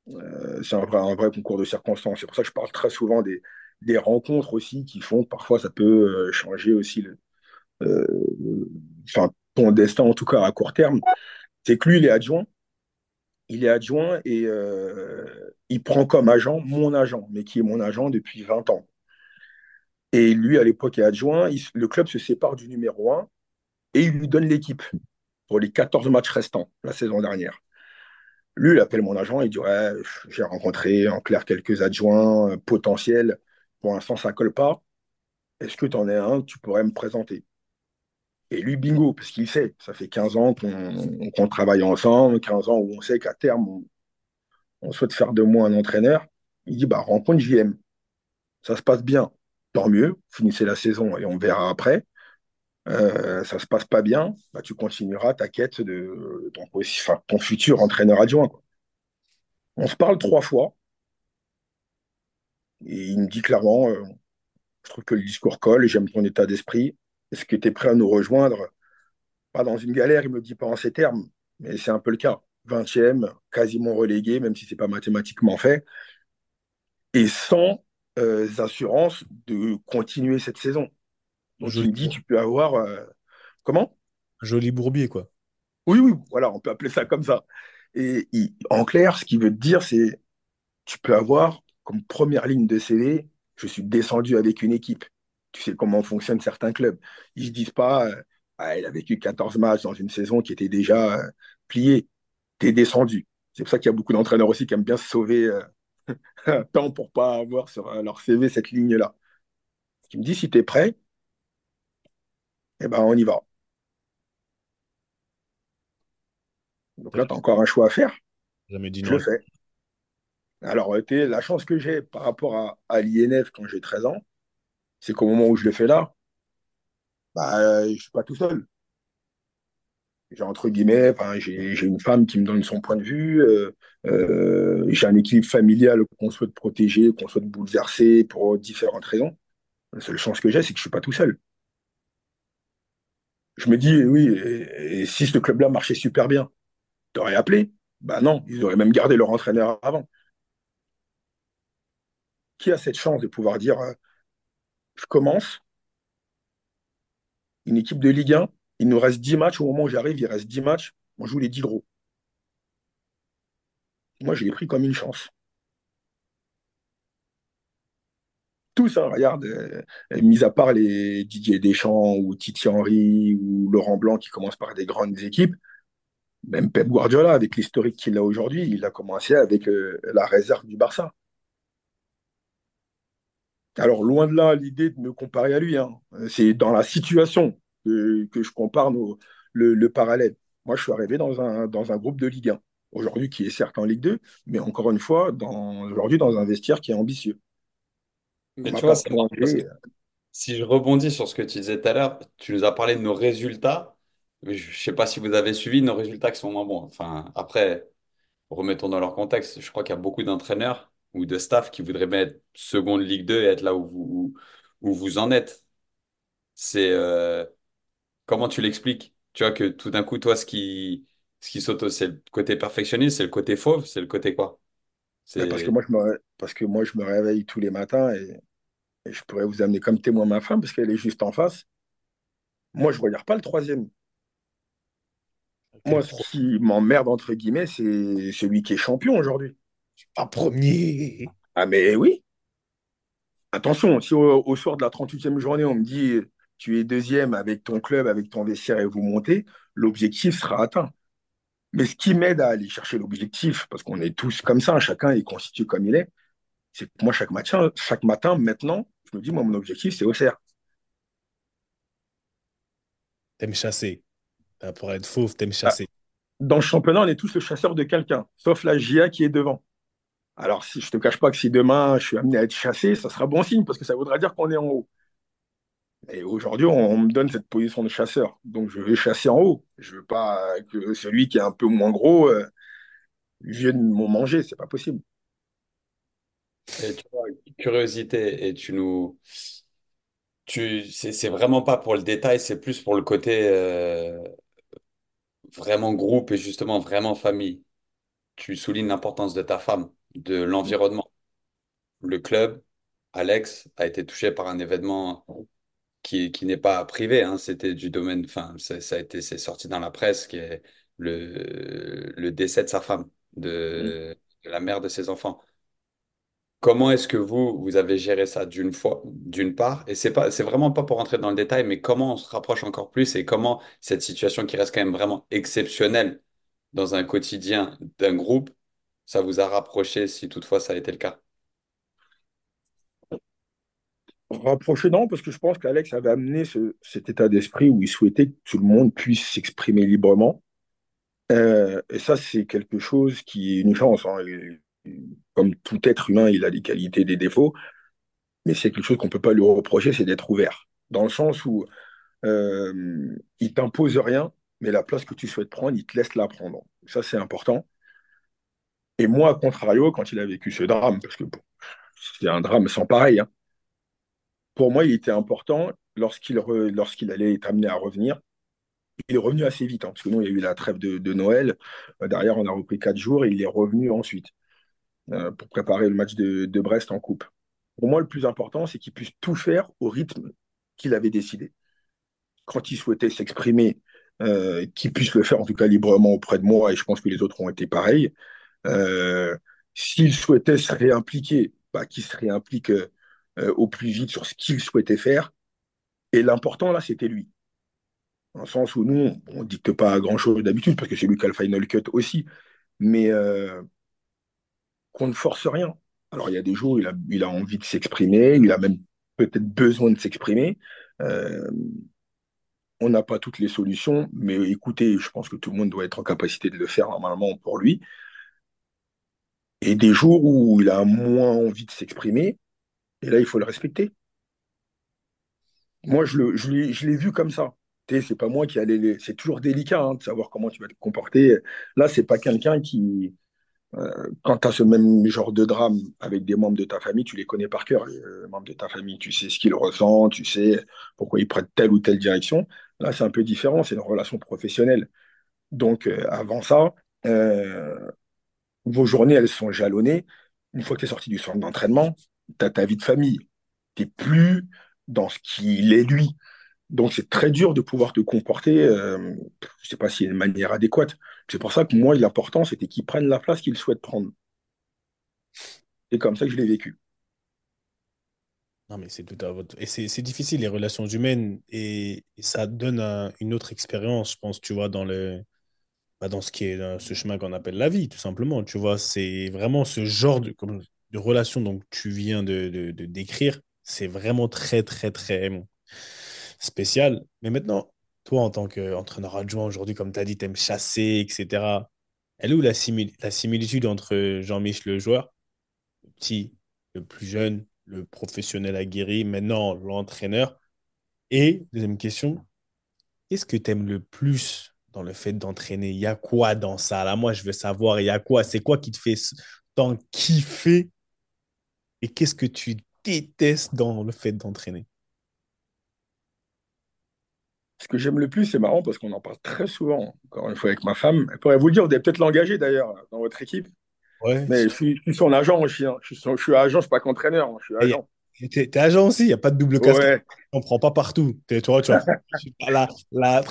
Euh, c'est un vrai, un vrai concours de circonstances. C'est pour ça que je parle très souvent des, des rencontres aussi qui font parfois ça peut euh, changer aussi le, euh, enfin, ton destin, en tout cas à court terme. C'est que lui, il est adjoint. Il est adjoint et euh, il prend comme agent mon agent, mais qui est mon agent depuis 20 ans. Et lui, à l'époque, est adjoint. Le club se sépare du numéro un et il lui donne l'équipe pour les 14 matchs restants la saison dernière. Lui, il appelle mon agent, il dit Ouais, j'ai rencontré en clair quelques adjoints potentiels. Pour l'instant, ça colle pas. Est-ce que tu en es un tu pourrais me présenter? Et lui, bingo, parce qu'il sait, ça fait 15 ans qu'on travaille ensemble, 15 ans où on sait qu'à terme, on, souhaite faire de moi un entraîneur. Il dit Bah, rencontre JM. Ça se passe bien, tant mieux. Finissez la saison et on verra après. Euh, ça se passe pas bien, bah, tu continueras ta quête de ton, ton futur entraîneur adjoint. quoi. On se parle trois fois et il me dit clairement euh, Je trouve que le discours colle et j'aime ton état d'esprit. Est-ce que tu es prêt à nous rejoindre? Pas dans une galère, il me le dit pas en ces termes, mais c'est un peu le cas. 20e, quasiment relégué, même si c'est pas mathématiquement fait, et sans euh, assurance de continuer cette saison. Donc il Joli, me dit Tu peux avoir. euh, Comment? Joli bourbier, quoi. Oui, oui, voilà, on peut appeler ça comme ça. Et en clair, ce qu'il veut te dire, c'est tu peux avoir comme première ligne de CV, je suis descendu avec une équipe. Tu sais comment fonctionnent certains clubs. Ils se disent pas, euh, ah, il a vécu 14 matchs dans une saison qui était déjà euh, pliée. T'es descendu. C'est pour ça qu'il y a beaucoup d'entraîneurs aussi qui aiment bien se sauver euh, *laughs* un temps pour pas avoir sur euh, leur CV cette ligne-là. Il me dit, si tu es prêt, eh ben, on y va. Donc là, tu as encore un choix à faire. Jamais dit Je non. le fais. Alors, euh, la chance que j'ai par rapport à, l'INF quand j'ai 13 ans, c'est qu'au moment où je le fais là, bah, euh, je suis pas tout seul. J'ai entre guillemets, j'ai une femme qui me donne son point de vue, euh, j'ai un équilibre familial qu'on souhaite protéger, qu'on souhaite bouleverser pour différentes raisons. La seule chance que j'ai, c'est que je suis pas tout seul. Je me dis, oui, et, si ce club-là marchait super bien, t'aurais appelé? Bah non, ils auraient même gardé leur entraîneur avant. Qui a cette chance de pouvoir dire euh, je commence une équipe de Ligue 1, il nous reste 10 matchs, au moment où j'arrive, il reste 10 matchs, on joue les 10 gros. Moi, je l'ai pris comme une chance. Tous, hein, regarde, euh, mis à part les Didier Deschamps ou Titi Henry ou Laurent Blanc qui commencent par des grandes équipes, même Pep Guardiola, avec l'historique qu'il a aujourd'hui, il a commencé avec euh, la réserve du Barça. Alors, loin de là, l'idée de me comparer à lui, hein. c'est dans la situation que, je compare le, parallèle. Moi, je suis arrivé dans un, dans un groupe de Ligue 1, aujourd'hui qui est certes en Ligue 2, mais encore une fois, aujourd'hui dans un vestiaire qui est ambitieux. Mais tu vois, si je rebondis sur ce que tu disais tout à l'heure, tu nous as parlé de nos résultats. Je ne sais pas si vous avez suivi nos résultats qui sont moins bons. Enfin, après, remettons dans leur contexte. Je crois qu'il y a beaucoup d'entraîneurs ou de staff qui voudraient mettre seconde Ligue 2 et être là où vous, où, vous en êtes. C'est euh, comment tu l'expliques? Tu vois que tout d'un coup, toi, ce qui, ce qui saute, c'est le côté perfectionniste, c'est le côté fauve, c'est le côté quoi? parce que moi, je me, parce que moi, je me réveille tous les matins et, je pourrais vous amener comme témoin ma femme parce qu'elle est juste en face. Moi, je ne regarde pas le troisième. Moi, ce qui m'emmerde, entre guillemets, c'est celui qui est champion aujourd'hui. Pas premier. Ah, mais oui. Attention, si au, soir de la 38e journée, on me dit tu es deuxième avec ton club, avec ton vestiaire et vous montez, l'objectif sera atteint. Mais ce qui m'aide à aller chercher l'objectif, parce qu'on est tous comme ça, chacun est constitué comme il est, c'est que moi, chaque matin, chaque matin, maintenant, je me dis, moi, mon objectif, c'est Auxerre. T'aimes chasser. Pour être fauve, t'aimes ah, chasser. Dans le championnat, on est tous le chasseur de quelqu'un, sauf la GIA qui est devant. Alors, si je te cache pas que si demain je suis amené à être chassé, ça sera bon signe parce que ça voudra dire qu'on est en haut. Et aujourd'hui, on, me donne cette position de chasseur. Donc, je vais chasser en haut. Je veux pas que celui qui est un peu moins gros euh, vienne m'en manger. C'est pas possible. Et tu curiosité, et tu nous. Tu, c'est vraiment pas pour le détail, c'est plus pour le côté euh, vraiment groupe et justement vraiment famille. Tu soulignes l'importance de ta femme, de l'environnement. Le club, Alex, a été touché par un événement qui, qui n'est pas privé, hein, c'était du domaine, enfin, ça a été, c'est sorti dans la presse, qui est le, le décès de sa femme, de, de la mère de ses enfants. Comment est-ce que vous, vous avez géré ça d'une fois, d'une part, et c'est pas, c'est vraiment pas pour rentrer dans le détail, mais comment on se rapproche encore plus et comment cette situation qui reste quand même vraiment exceptionnelle dans un quotidien d'un groupe, ça vous a rapproché si toutefois ça a été le cas? Rapproché, non, parce que je pense qu'Alex avait amené cet état d'esprit où il souhaitait que tout le monde puisse s'exprimer librement. Euh, et ça, c'est quelque chose qui est une chance. Hein. Comme tout être humain, il a des qualités, des défauts, mais c'est quelque chose qu'on ne peut pas lui reprocher, c'est d'être ouvert. Dans le sens où euh, il t'impose rien, mais la place que tu souhaites prendre, il te laisse la prendre. Ça, c'est important. Et moi, à contrario, quand il a vécu ce drame, parce que c'est un drame sans pareil, hein, pour moi, il était important lorsqu'il allait être amené à revenir. Il est revenu assez vite, hein, parce que nous, il y a eu la trêve de, Noël. Euh, derrière, on a repris quatre jours et il est revenu ensuite euh, pour préparer le match de, Brest en coupe. Pour moi, le plus important, c'est qu'il puisse tout faire au rythme qu'il avait décidé. Quand il souhaitait s'exprimer, euh, qu'il puisse le faire en tout cas librement auprès de moi, et je pense que les autres ont été pareils. S'il souhaitait se réimpliquer, bah, qu'il se réimplique euh, au plus vite sur ce qu'il souhaitait faire. Et l'important, là, c'était lui. Dans le sens où nous, on ne dicte pas grand-chose d'habitude, parce que c'est lui qui a le final cut aussi, mais euh, qu'on ne force rien. Alors, il y a des jours où il a, il a envie de s'exprimer, il a même peut-être besoin de s'exprimer. Euh, on n'a pas toutes les solutions, mais écoutez, je pense que tout le monde doit être en capacité de le faire normalement pour lui. Et des jours où il a moins envie de s'exprimer, et là, il faut le respecter. Moi, je, l'ai vu comme ça. C'est pas moi qui allais. C'est toujours délicat hein, de savoir comment tu vas te comporter. Là, c'est pas quelqu'un qui. Euh, quand tu as ce même genre de drame avec des membres de ta famille, tu les connais par cœur, les euh, membres de ta famille. Tu sais ce qu'ils ressentent, tu sais pourquoi ils prennent telle ou telle direction. Là, c'est un peu différent. C'est une relation professionnelle. Donc, euh, avant ça, vos journées, elles sont jalonnées. Une fois que tu es sorti du centre d'entraînement, tu as ta vie de famille. Tu n'es plus dans ce qu'il est lui. Donc, c'est très dur de pouvoir te comporter, euh, je ne sais pas s'il y a une manière adéquate. C'est pour ça que moi, l'important, c'était qu'il prenne la place qu'il souhaite prendre. C'est comme ça que je l'ai vécu. Non, mais c'est tout à votre... Et c'est difficile, les relations humaines, et, ça donne une autre expérience, je pense, tu vois, dans le, bah, dans ce qui est dans ce chemin qu'on appelle la vie, tout simplement. Tu vois, c'est vraiment ce genre de, de relation dont tu viens de, de, décrire, c'est vraiment très, très, très spécial. Mais maintenant, toi, en tant qu'entraîneur adjoint aujourd'hui, comme tu as dit, tu aimes chasser, etc. Elle est où la, la similitude entre Jean-Michel le joueur, le petit, le plus jeune, le professionnel aguerri, maintenant l'entraîneur? Et deuxième question, qu'est-ce que tu aimes le plus dans le fait d'entraîner Il y a quoi dans ça Là, moi, je veux savoir, il y a quoi? C'est quoi qui te fait tant kiffer? Et qu'est-ce que tu détestes dans le fait d'entraîner? Ce que j'aime le plus, c'est marrant parce qu'on en parle très souvent, encore une fois avec ma femme. Elle pourrait vous le dire, vous devez peut-être l'engager d'ailleurs dans votre équipe. Mais je suis, son agent aussi. Hein. Je, suis suis agent, je ne suis pas qu'entraîneur. Je suis agent. Tu es, agent aussi, il n'y a pas de double casquette. On ne prend pas partout. tu vois, tu vois, la, la...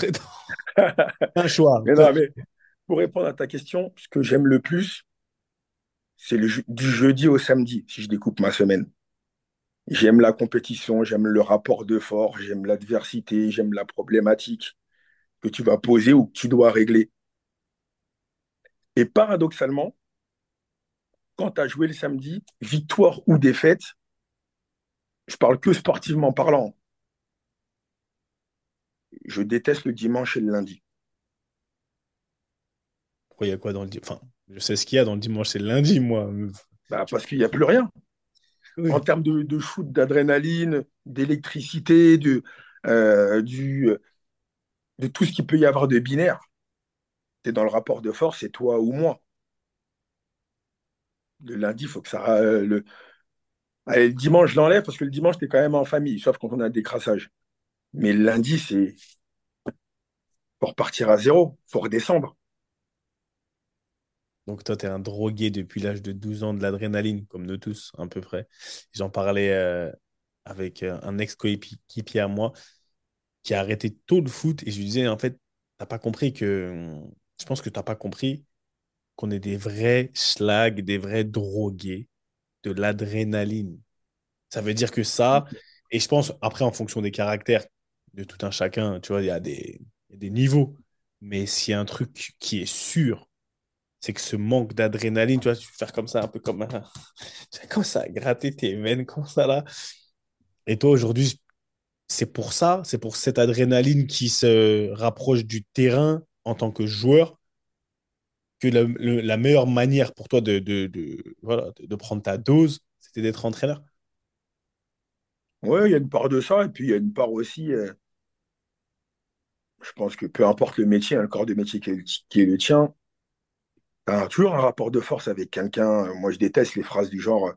*laughs* un choix. Pour répondre à ta question, ce que j'aime le plus, c'est du jeudi au samedi, si je découpe ma semaine. J'aime la compétition, j'aime le rapport de force, j'aime l'adversité, j'aime la problématique que tu vas poser ou que tu dois régler. Et paradoxalement, quand tu as joué le samedi, victoire ou défaite, je parle que sportivement parlant. Je déteste le dimanche et le lundi. Pourquoi il y a quoi dans le dimanche Enfin, je sais ce qu'il y a dans le dimanche et le lundi, moi. Bah, parce qu'il n'y a plus rien. En termes de, shoot, d'adrénaline, d'électricité, de, euh, de tout ce qu'il peut y avoir de binaire. Tu es dans le rapport de force, c'est toi ou moi le lundi, il faut que ça. Euh, le... le dimanche, je l'enlève parce que le dimanche, tu es quand même en famille, sauf quand on a des crassages. Mais le lundi, c'est pour repartir à zéro, faut redescendre. Donc toi, tu es un drogué depuis l'âge de 12 ans de l'adrénaline, comme nous tous, à peu près. J'en parlais euh, avec euh, un ex-coéquipier à moi qui a arrêté tôt le foot et je lui disais, en fait, t'as pas compris que... Je pense que tu n'as pas compris qu'on est des vrais schlags, des vrais drogués de l'adrénaline. Ça veut dire que ça, et je pense, après, en fonction des caractères de tout un chacun, tu vois, il y, a des, des niveaux. Mais s'il y a un truc qui est sûr, c'est que ce manque d'adrénaline, tu vois, tu peux faire comme ça, un peu comme, un... *laughs* comme ça, gratter tes veines, comme ça là. Et toi, aujourd'hui, c'est pour ça, c'est pour cette adrénaline qui se rapproche du terrain en tant que joueur que la, meilleure manière pour toi de, de, prendre ta dose, c'était d'être entraîneur Oui, il y a une part de ça, et puis il y a une part aussi, euh, je pense que peu importe le métier, hein, le corps de métier qui est, le tien, tu as toujours un rapport de force avec quelqu'un. Moi, je déteste les phrases du genre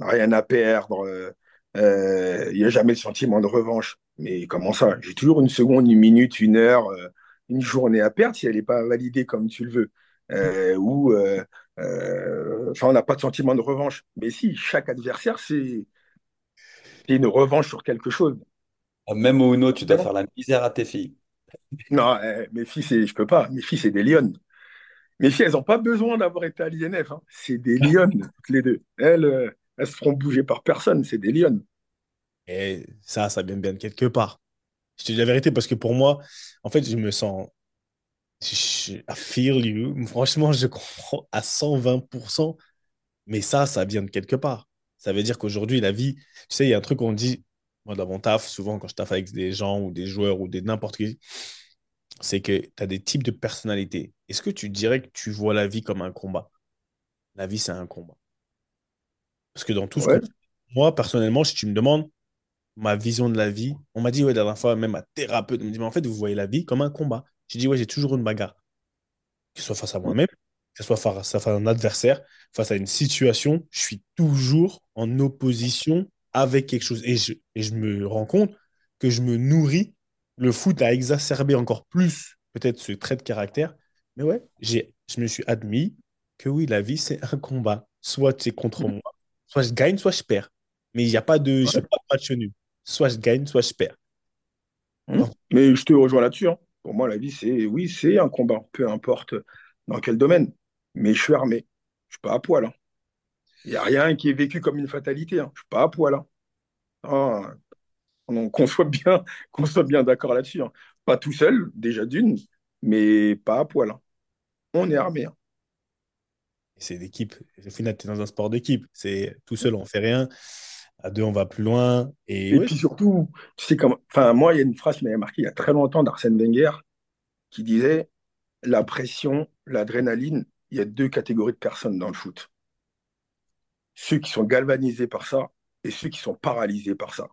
rien à perdre, euh, il n'y a jamais le sentiment de revanche. Mais comment ça? J'ai toujours une seconde, une minute, une heure. Euh, une journée à perdre si elle n'est pas validée comme tu le veux. Euh, ou euh, euh, enfin, on n'a pas de sentiment de revanche. Mais si, chaque adversaire, c'est une revanche sur quelque chose. Ah, même au Uno, tu dois faire la misère à tes filles. Non, eh, mes filles, je peux pas. Mes filles, c'est des lionnes. Mes filles, elles n'ont pas besoin d'avoir été à l'INF. Hein. C'est des *laughs* lionnes, toutes les deux. Elles, elles se feront bouger par personne. C'est des lionnes. Et ça, ça vient bien de quelque part. Je te dis la vérité parce que pour moi, en fait, je me sens. I feel you. Franchement, je comprends à 120%. Mais ça, ça vient de quelque part. Ça veut dire qu'aujourd'hui, la vie, tu sais, il y a un truc qu'on dit, moi, dans mon taf, souvent, quand je taffe avec des gens ou des joueurs ou des n'importe qui, c'est que tu as des types de personnalités. Est-ce que tu dirais que tu vois la vie comme un combat? La vie, c'est un combat. Parce que dans tout ce que. Moi, personnellement, si tu me demandes, ma vision de la vie. On m'a dit, ouais, la dernière fois, même ma thérapeute me dit, mais en fait, vous voyez la vie comme un combat. J'ai dit, ouais, j'ai toujours une bagarre. Que ce soit face à moi-même, que ce soit face à un adversaire, face à une situation, je suis toujours en opposition avec quelque chose. Et je, et je me rends compte que je me nourris. Le foot a exacerbé encore plus peut-être ce trait de caractère. Mais ouais, j'ai, je me suis admis que oui, la vie, c'est un combat. Soit tu es contre moi, Soit je gagne, soit je perds. Mais il n'y a pas de. Je fais pas de match nul. Soit je gagne, soit je perds. Hum. Mais je te rejoins là-dessus. hein. Pour moi, la vie, c'est oui, c'est un combat, peu importe dans quel domaine. Mais je suis armé. Je suis pas à poil. hein. Il n'y a rien qui est vécu comme une fatalité. hein. Je suis pas à poil. hein. Ah, on- qu'on soit bien, *laughs* qu'on soit bien d'accord là-dessus. hein. Pas tout seul, déjà d'une, mais pas à poil. hein. On est armé. C'est d'équipe. Au final, tu es dans un sport d'équipe. C'est tout seul, on fait rien. À deux, on va plus loin. Et, Et ouais, puis surtout, tu sais comment. Enfin, moi, il y a une phrase qui m'avait marqué il y a très longtemps d'Arsène Wenger qui disait la pression, l'adrénaline, il y a deux catégories de personnes dans le foot. Ceux qui sont galvanisés par ça et ceux qui sont paralysés par ça.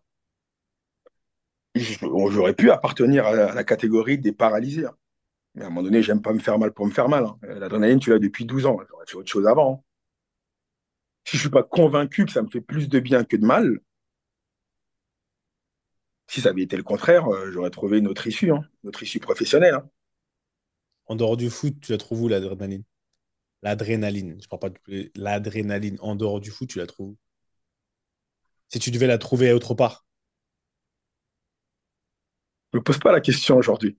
J'aurais pu appartenir à la, catégorie des paralysés. hein. Mais à un moment donné, j'aime pas me faire mal pour me faire mal. hein. L'adrénaline, tu l'as depuis 12 ans. J'aurais fait autre chose avant. hein. Si je suis pas convaincu que ça me fait plus de bien que de mal, si ça avait été le contraire, euh, j'aurais trouvé une autre issue, hein, une autre issue professionnelle. hein. en dehors du foot, tu la trouves où, l'adrénaline? L'adrénaline. Je parle pas de l'adrénaline. En dehors du foot, tu la trouves? Si tu devais la trouver autre part. Je me pose pas la question aujourd'hui.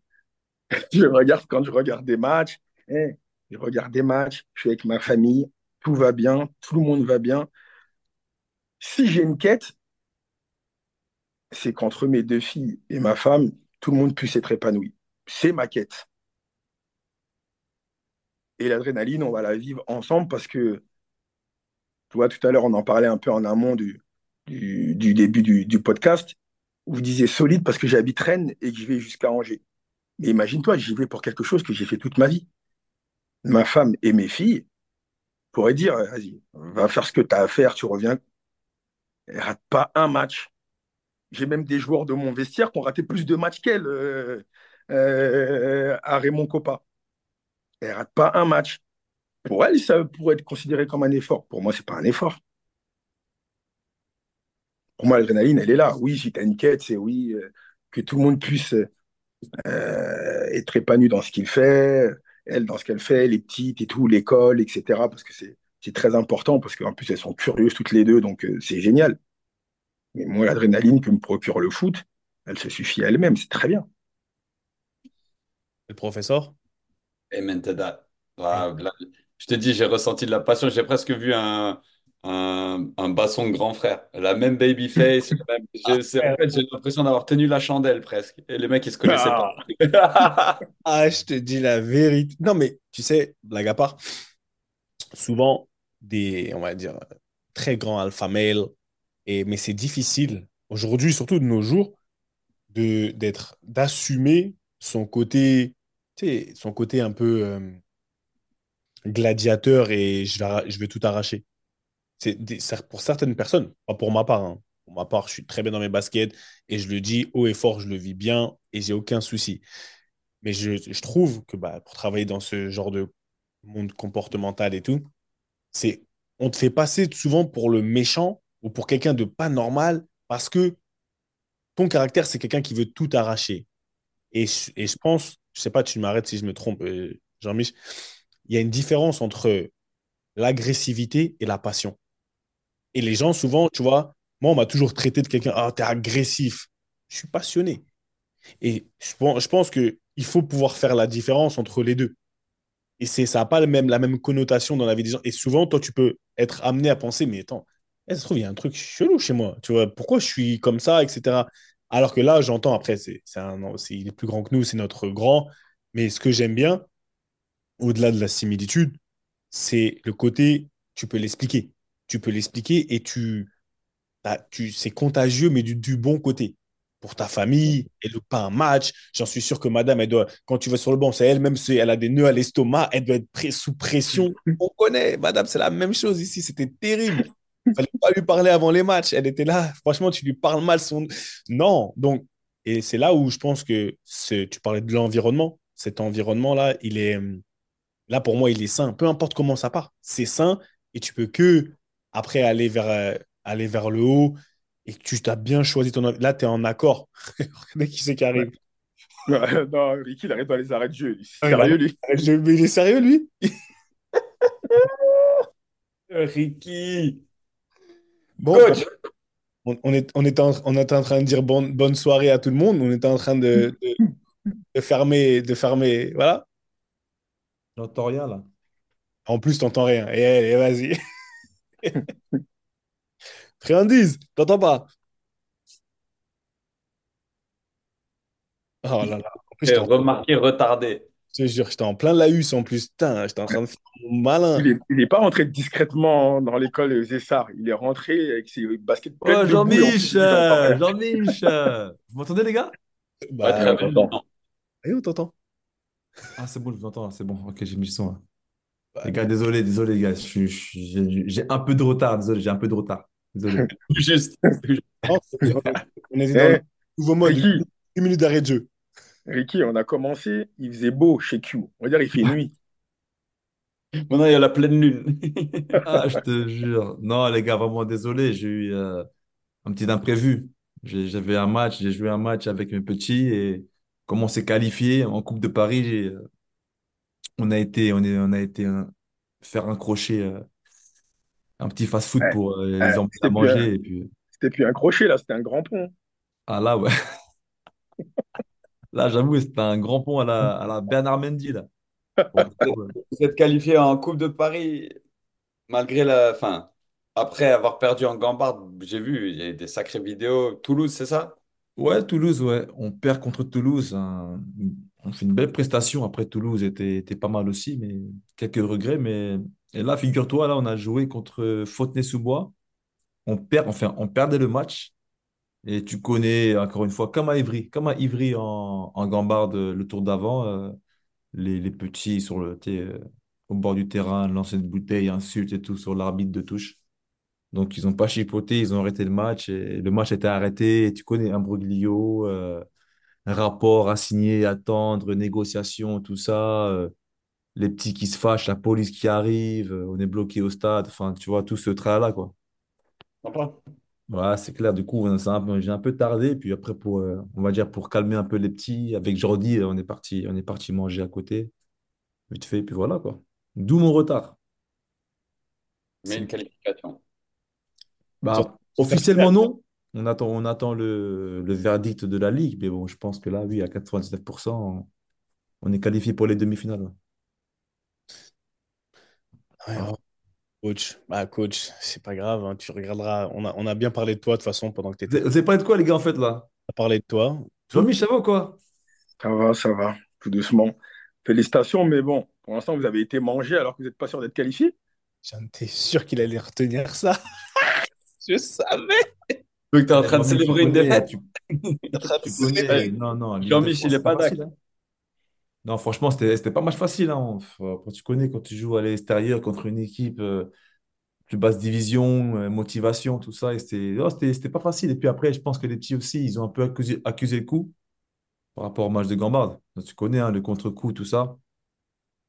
*laughs* Je regarde quand je regarde des matchs, eh, je regarde des matchs, je suis avec ma famille, tout va bien, tout le monde va bien. Si j'ai une quête, c'est qu'entre mes deux filles et ma femme, tout le monde puisse être épanoui. C'est ma quête. Et l'adrénaline, on va la vivre ensemble parce que, tu vois, tout à l'heure, on en parlait un peu en amont du, début du, podcast, où vous disiez solide parce que j'habite Rennes et que je vais jusqu'à Angers. Mais imagine-toi, j'y vais pour quelque chose que j'ai fait toute ma vie. Ma femme et mes filles pourraient dire, vas-y, va faire ce que tu as à faire, tu reviens. Et rate pas un match. J'ai même des joueurs de mon vestiaire qui ont raté plus de matchs qu'elle euh, euh, à Raymond Coppa. Elle rate pas un match. Pour elle, ça pourrait être considéré comme un effort. Pour moi, c'est pas un effort. Pour moi, l'adrénaline, elle est là. Oui, si tu as une quête, c'est oui, euh, que tout le monde puisse euh, être épanoui dans ce qu'il fait, elle dans ce qu'elle fait, les petites et tout, l'école, etc. Parce que c'est très important, parce qu'en plus, elles sont curieuses toutes les deux, donc euh, c'est génial. Mais moi, l'adrénaline que me procure le foot, elle se suffit à elle-même, c'est très bien. Le professeur? Amen to that. Ah, là, je te dis, j'ai ressenti de la passion. J'ai presque vu un, un, un basson grand frère. La même baby *laughs* face. même- c'est- en fait, j'ai l'impression d'avoir tenu la chandelle presque. Et les mecs, ils se connaissaient pas. Ah, je te dis la vérité. Non, mais tu sais, blague à part, souvent des, on va dire, très grands alpha males, et, mais c'est difficile, aujourd'hui, surtout de nos jours, de, d'être, d'assumer son côté, sais, son côté un peu euh, gladiateur et je vais, je tout arracher. C'est pour certaines personnes, pas pour ma part. hein. Pour ma part, je suis très bien dans mes baskets et je le dis haut et fort, je le vis bien et j'ai aucun souci. Mais je, trouve que bah, pour travailler dans ce genre de monde comportemental et tout, c'est on te fait passer souvent pour le méchant ou pour quelqu'un de pas normal parce que ton caractère, c'est quelqu'un qui veut tout arracher. Et et je pense, je sais pas, tu m'arrêtes si je me trompe, euh, Jean-Mich, il y a une différence entre l'agressivité et la passion. Et les gens, souvent, tu vois, moi, on m'a toujours traité de quelqu'un, ah, t'es agressif. Je suis passionné. Et je pense, qu'il faut pouvoir faire la différence entre les deux. Et ça n'a pas le même, la même connotation dans la vie des gens. Et souvent, toi, tu peux être amené à penser, mais attends, ça se trouve, il y a un truc chelou chez moi? Tu vois, pourquoi je suis comme ça, etc. Alors que là, j'entends, après, c'est, il est plus grand que nous, c'est notre grand. Mais ce que j'aime bien, au-delà de la similitude, c'est le côté, tu peux l'expliquer. Tu peux l'expliquer et tu, tu, c'est contagieux, mais du, du bon côté. Pour ta famille, elle loupe pas un match. J'en suis sûr que madame, elle doit, quand tu vas sur le banc, c'est elle, même si elle a des nœuds à l'estomac, elle doit être sous pression. *laughs* On connaît, madame, c'est la même chose ici. C'était terrible. Il fallait pas lui parler avant les matchs. Elle était là. Franchement, tu lui parles mal. Son... Non. Donc, et c'est là où je pense que tu parlais de l'environnement. Cet environnement-là, il est, là, pour moi, il est sain. Peu importe comment ça part, c'est sain et tu peux que après aller vers, euh, aller vers le haut et que tu t'as bien choisi ton. Là, tu es en accord. Regardez qui c'est qui arrive. *laughs* non, Ricky, il arrive dans les arrêts de jeu. sérieux, lui. Je- Mais il est sérieux, lui? *laughs* Ricky. Bon, Coach, on, on est, on, était en, on était en train de dire bonne, bonne soirée à tout le monde. On était en train de, de, de fermer, de fermer. Voilà. J'entends rien là. En plus, t'entends rien. Et, et vas-y. *laughs* Friandise, t'entends pas? Oh là là. En plus, remarqué retardé. Je te jure, j'étais en plein laïus en plus. Putain, j'étais en train de faire mon malin. Il est, il est pas rentré discrètement dans l'école Zessar. Il est rentré avec ses baskets pleines Oh, Jean-Mich. Jean-Mich Vous m'entendez, les gars? Ouais, Bah, très bien. t'entends. et on t'entend. Ah, c'est bon, je vous entends c'est bon. Ok, j'ai mis le son. Bah, Les gars, désolé, désolé, les gars. J'ai un peu de retard, désolé, j'ai un peu de retard. Désolé. *laughs* Juste. on était dans le Eh, nouveau mode. Ricky, Une minute d'arrêt de jeu. Ricky, on a commencé, il faisait beau chez Q. On va dire, il fait nuit. Maintenant, il y a la pleine lune. *laughs* Ah, je te jure. Non, les gars, vraiment désolé, j'ai eu euh, un petit imprévu. J'avais un match, j'ai joué un match avec mes petits et comme on s'est qualifié en Coupe de Paris, euh, on a été, on est, on a été euh, faire un crochet, euh, un petit fast-food Ouais, pour euh, les ouais, emmener à un, manger. Et puis, c'était plus un crochet, là, c'était un grand pont. ah là, ouais. Là, j'avoue, c'était un grand pont à la, à la Bernard Mendy, là. Vous êtes qualifié en Coupe de Paris malgré la. Enfin, après avoir perdu en Gambard, j'ai vu, il y a des sacrées vidéos. Toulouse, c'est ça? Ouais, Toulouse, ouais. On perd contre Toulouse. un- On fait une belle prestation. Après, Toulouse était, était pas mal aussi, mais quelques regrets. Mais... Et là, figure-toi, là, on a joué contre Fontenay-sous-Bois. On perd, enfin, on perdait le match. Et tu connais, encore une fois, comme à Ivry, comme à Ivry en, en Gambarde, le tour d'avant, euh, les, petits sur le, euh, au bord du terrain, lancer une bouteille, insultes et tout sur l'arbitre de touche. Donc, ils n'ont pas chipoté, ils ont arrêté le match. Le match était arrêté. Et tu connais imbroglio, euh, rapport à signer, attendre, négociation, tout ça. euh, les petits qui se fâchent, la police qui arrive, euh, on est bloqué au stade. Enfin, tu vois, tout ce tralala, quoi. Ouais, c'est clair. Du coup, on- c'est un peu- j'ai un peu tardé. Puis après, pour, euh, on va dire, pour calmer un peu les petits, avec Jordi, euh, on est parti, on est parti manger à côté, vite fait. Puis voilà, quoi. D'où mon retard. Mais une qualification. Bah, officiellement, non. On attend, on attend le, le verdict de la Ligue. Mais bon, je pense que là, oui, à 99%, on, on est qualifié pour les demi-finales. ouais. Ouais, Ah. Coach, bah, coach, c'est pas grave. hein, tu regarderas. On a, on a bien parlé de toi de toute façon pendant que tu Vous étais. avez vous avez parlé de quoi, les gars, en fait, là? On a parlé de toi. Jean-Michel, ça va ou quoi? Ça va, ça va, tout doucement. Félicitations, mais bon, pour l'instant, vous avez été mangé alors que vous n'êtes pas sûr d'être qualifié. J'étais sûr qu'il allait retenir ça. *laughs* Je savais. Donc, tu es en train de célébrer une défaite? Non, non, Jean-Mich, l'Équipe de il France, est c'est pas pas d'accord. Non, franchement, c'était pas match facile. Hein. Tu connais, quand tu joues à l'extérieur contre une équipe euh, plus basse division, euh, motivation, tout ça, c'était pas facile. Et puis après, je pense que les petits aussi, ils ont un peu accusé, le coup par rapport au match de Gambard. Tu connais hein, le contre-coup, tout ça.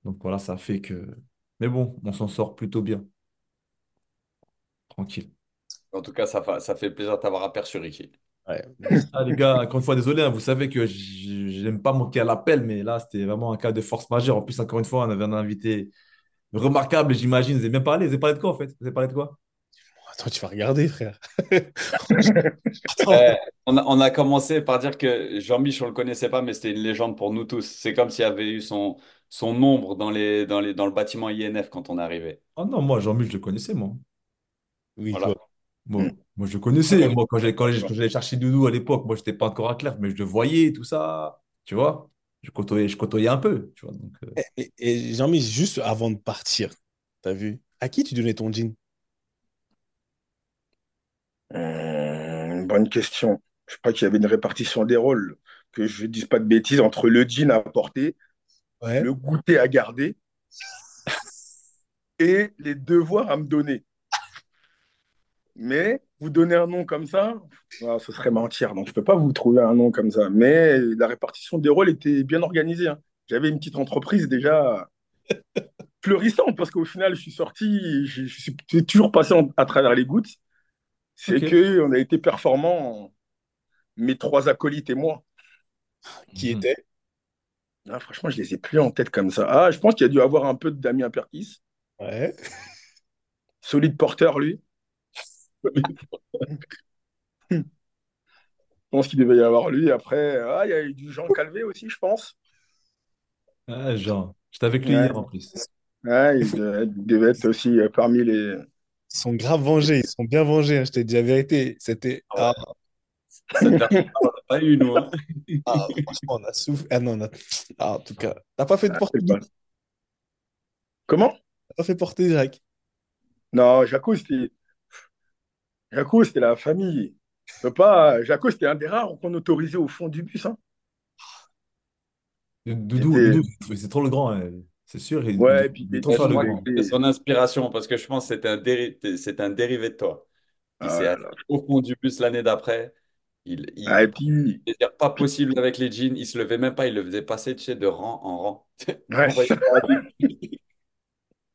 Donc voilà, ça fait que. Mais bon, on s'en sort plutôt bien. Tranquille. En tout cas, ça, ça fait plaisir de t'avoir aperçu, Ricky. Ouais. Ah, les gars, encore une fois, désolé, hein, vous savez que n'aime pas manquer à l'appel, mais là, c'était vraiment un cas de force majeure. En plus, encore une fois, on avait un invité remarquable, j'imagine. Vous avez bien parlé. Vous avez parlé de quoi, en fait? Vous avez parlé de quoi? Attends, tu vas regarder, frère. *laughs* Euh, on a, on a commencé par dire que Jean-Mich, on le connaissait pas, mais c'était une légende pour nous tous. C'est comme s'il y avait eu son, son ombre dans les, dans les, dans le bâtiment INF quand on est arrivé. Oh non, moi, Jean-Michel, je le connaissais, moi. Oui, Voilà. toi. Moi, Mm. moi je le connaissais. Moi, quand j'allais chercher Doudou à l'époque, moi, je n'étais pas encore à Claire, mais je le voyais, tout ça. Tu vois? Je côtoyais, je côtoyais un peu. Tu vois? Donc, euh, Et, et Jean-Mi, juste avant de partir, t'as vu? À qui tu donnais ton jean? Hum, bonne question. Je crois qu'il y avait une répartition des rôles, que je ne dise pas de bêtises, entre le jean à porter, Ouais. le goûter à garder *laughs* et les devoirs à me donner. Mais vous donner un nom comme ça, ah, ce serait mentir. Donc, je ne peux pas vous trouver un nom comme ça. Mais la répartition des rôles était bien organisée. hein. J'avais une petite entreprise déjà *laughs* fleurissante parce qu'au final, je suis sorti, je, je suis toujours passé en- à travers les gouttes. C'est Ok. que on a été performants, mes trois acolytes et moi. Qui mhm. était? Ah, franchement, je les ai plus en tête comme ça. Ah, je pense qu'il y a dû avoir un peu de Damien Perkis. Ouais. Solide porteur, lui. Je pense qu'il devait y avoir lui. Après, ah, il y a eu du Jean Calvé aussi, je pense. Ah, Jean, j'étais avec lui Ouais, hier en plus. ouais, il devait, il devait être aussi euh, parmi les. Ils sont grave vengés, ils sont bien vengés, hein, je t'ai dit la vérité. C'était. Ah, on l'a pas eu, nous. hein. ah, franchement, on a souffert. Ah non, on a- ah, en tout cas, t'as pas fait de Ah, pas- Comment? T'as pas fait porter Jacques? Non, Jaco, c'était Jaco, c'était la famille. Je pas... Jaco, c'était un des rares qu'on autorisait au fond du bus. Hein. Doudou, c'est trop le grand, hein. c'est sûr. Il, Ouais, il- et puis c'est son inspiration, parce que je pense que c'était un, déri- un dérivé de toi. Il Ah s'est au fond du bus l'année d'après. Il, Ah, et il, puis, c'est pas possible avec les jeans. Il se levait même pas. Il le faisait passer, tu sais, de rang en rang. ouais. *laughs* *laughs* On voyait pas la ligne.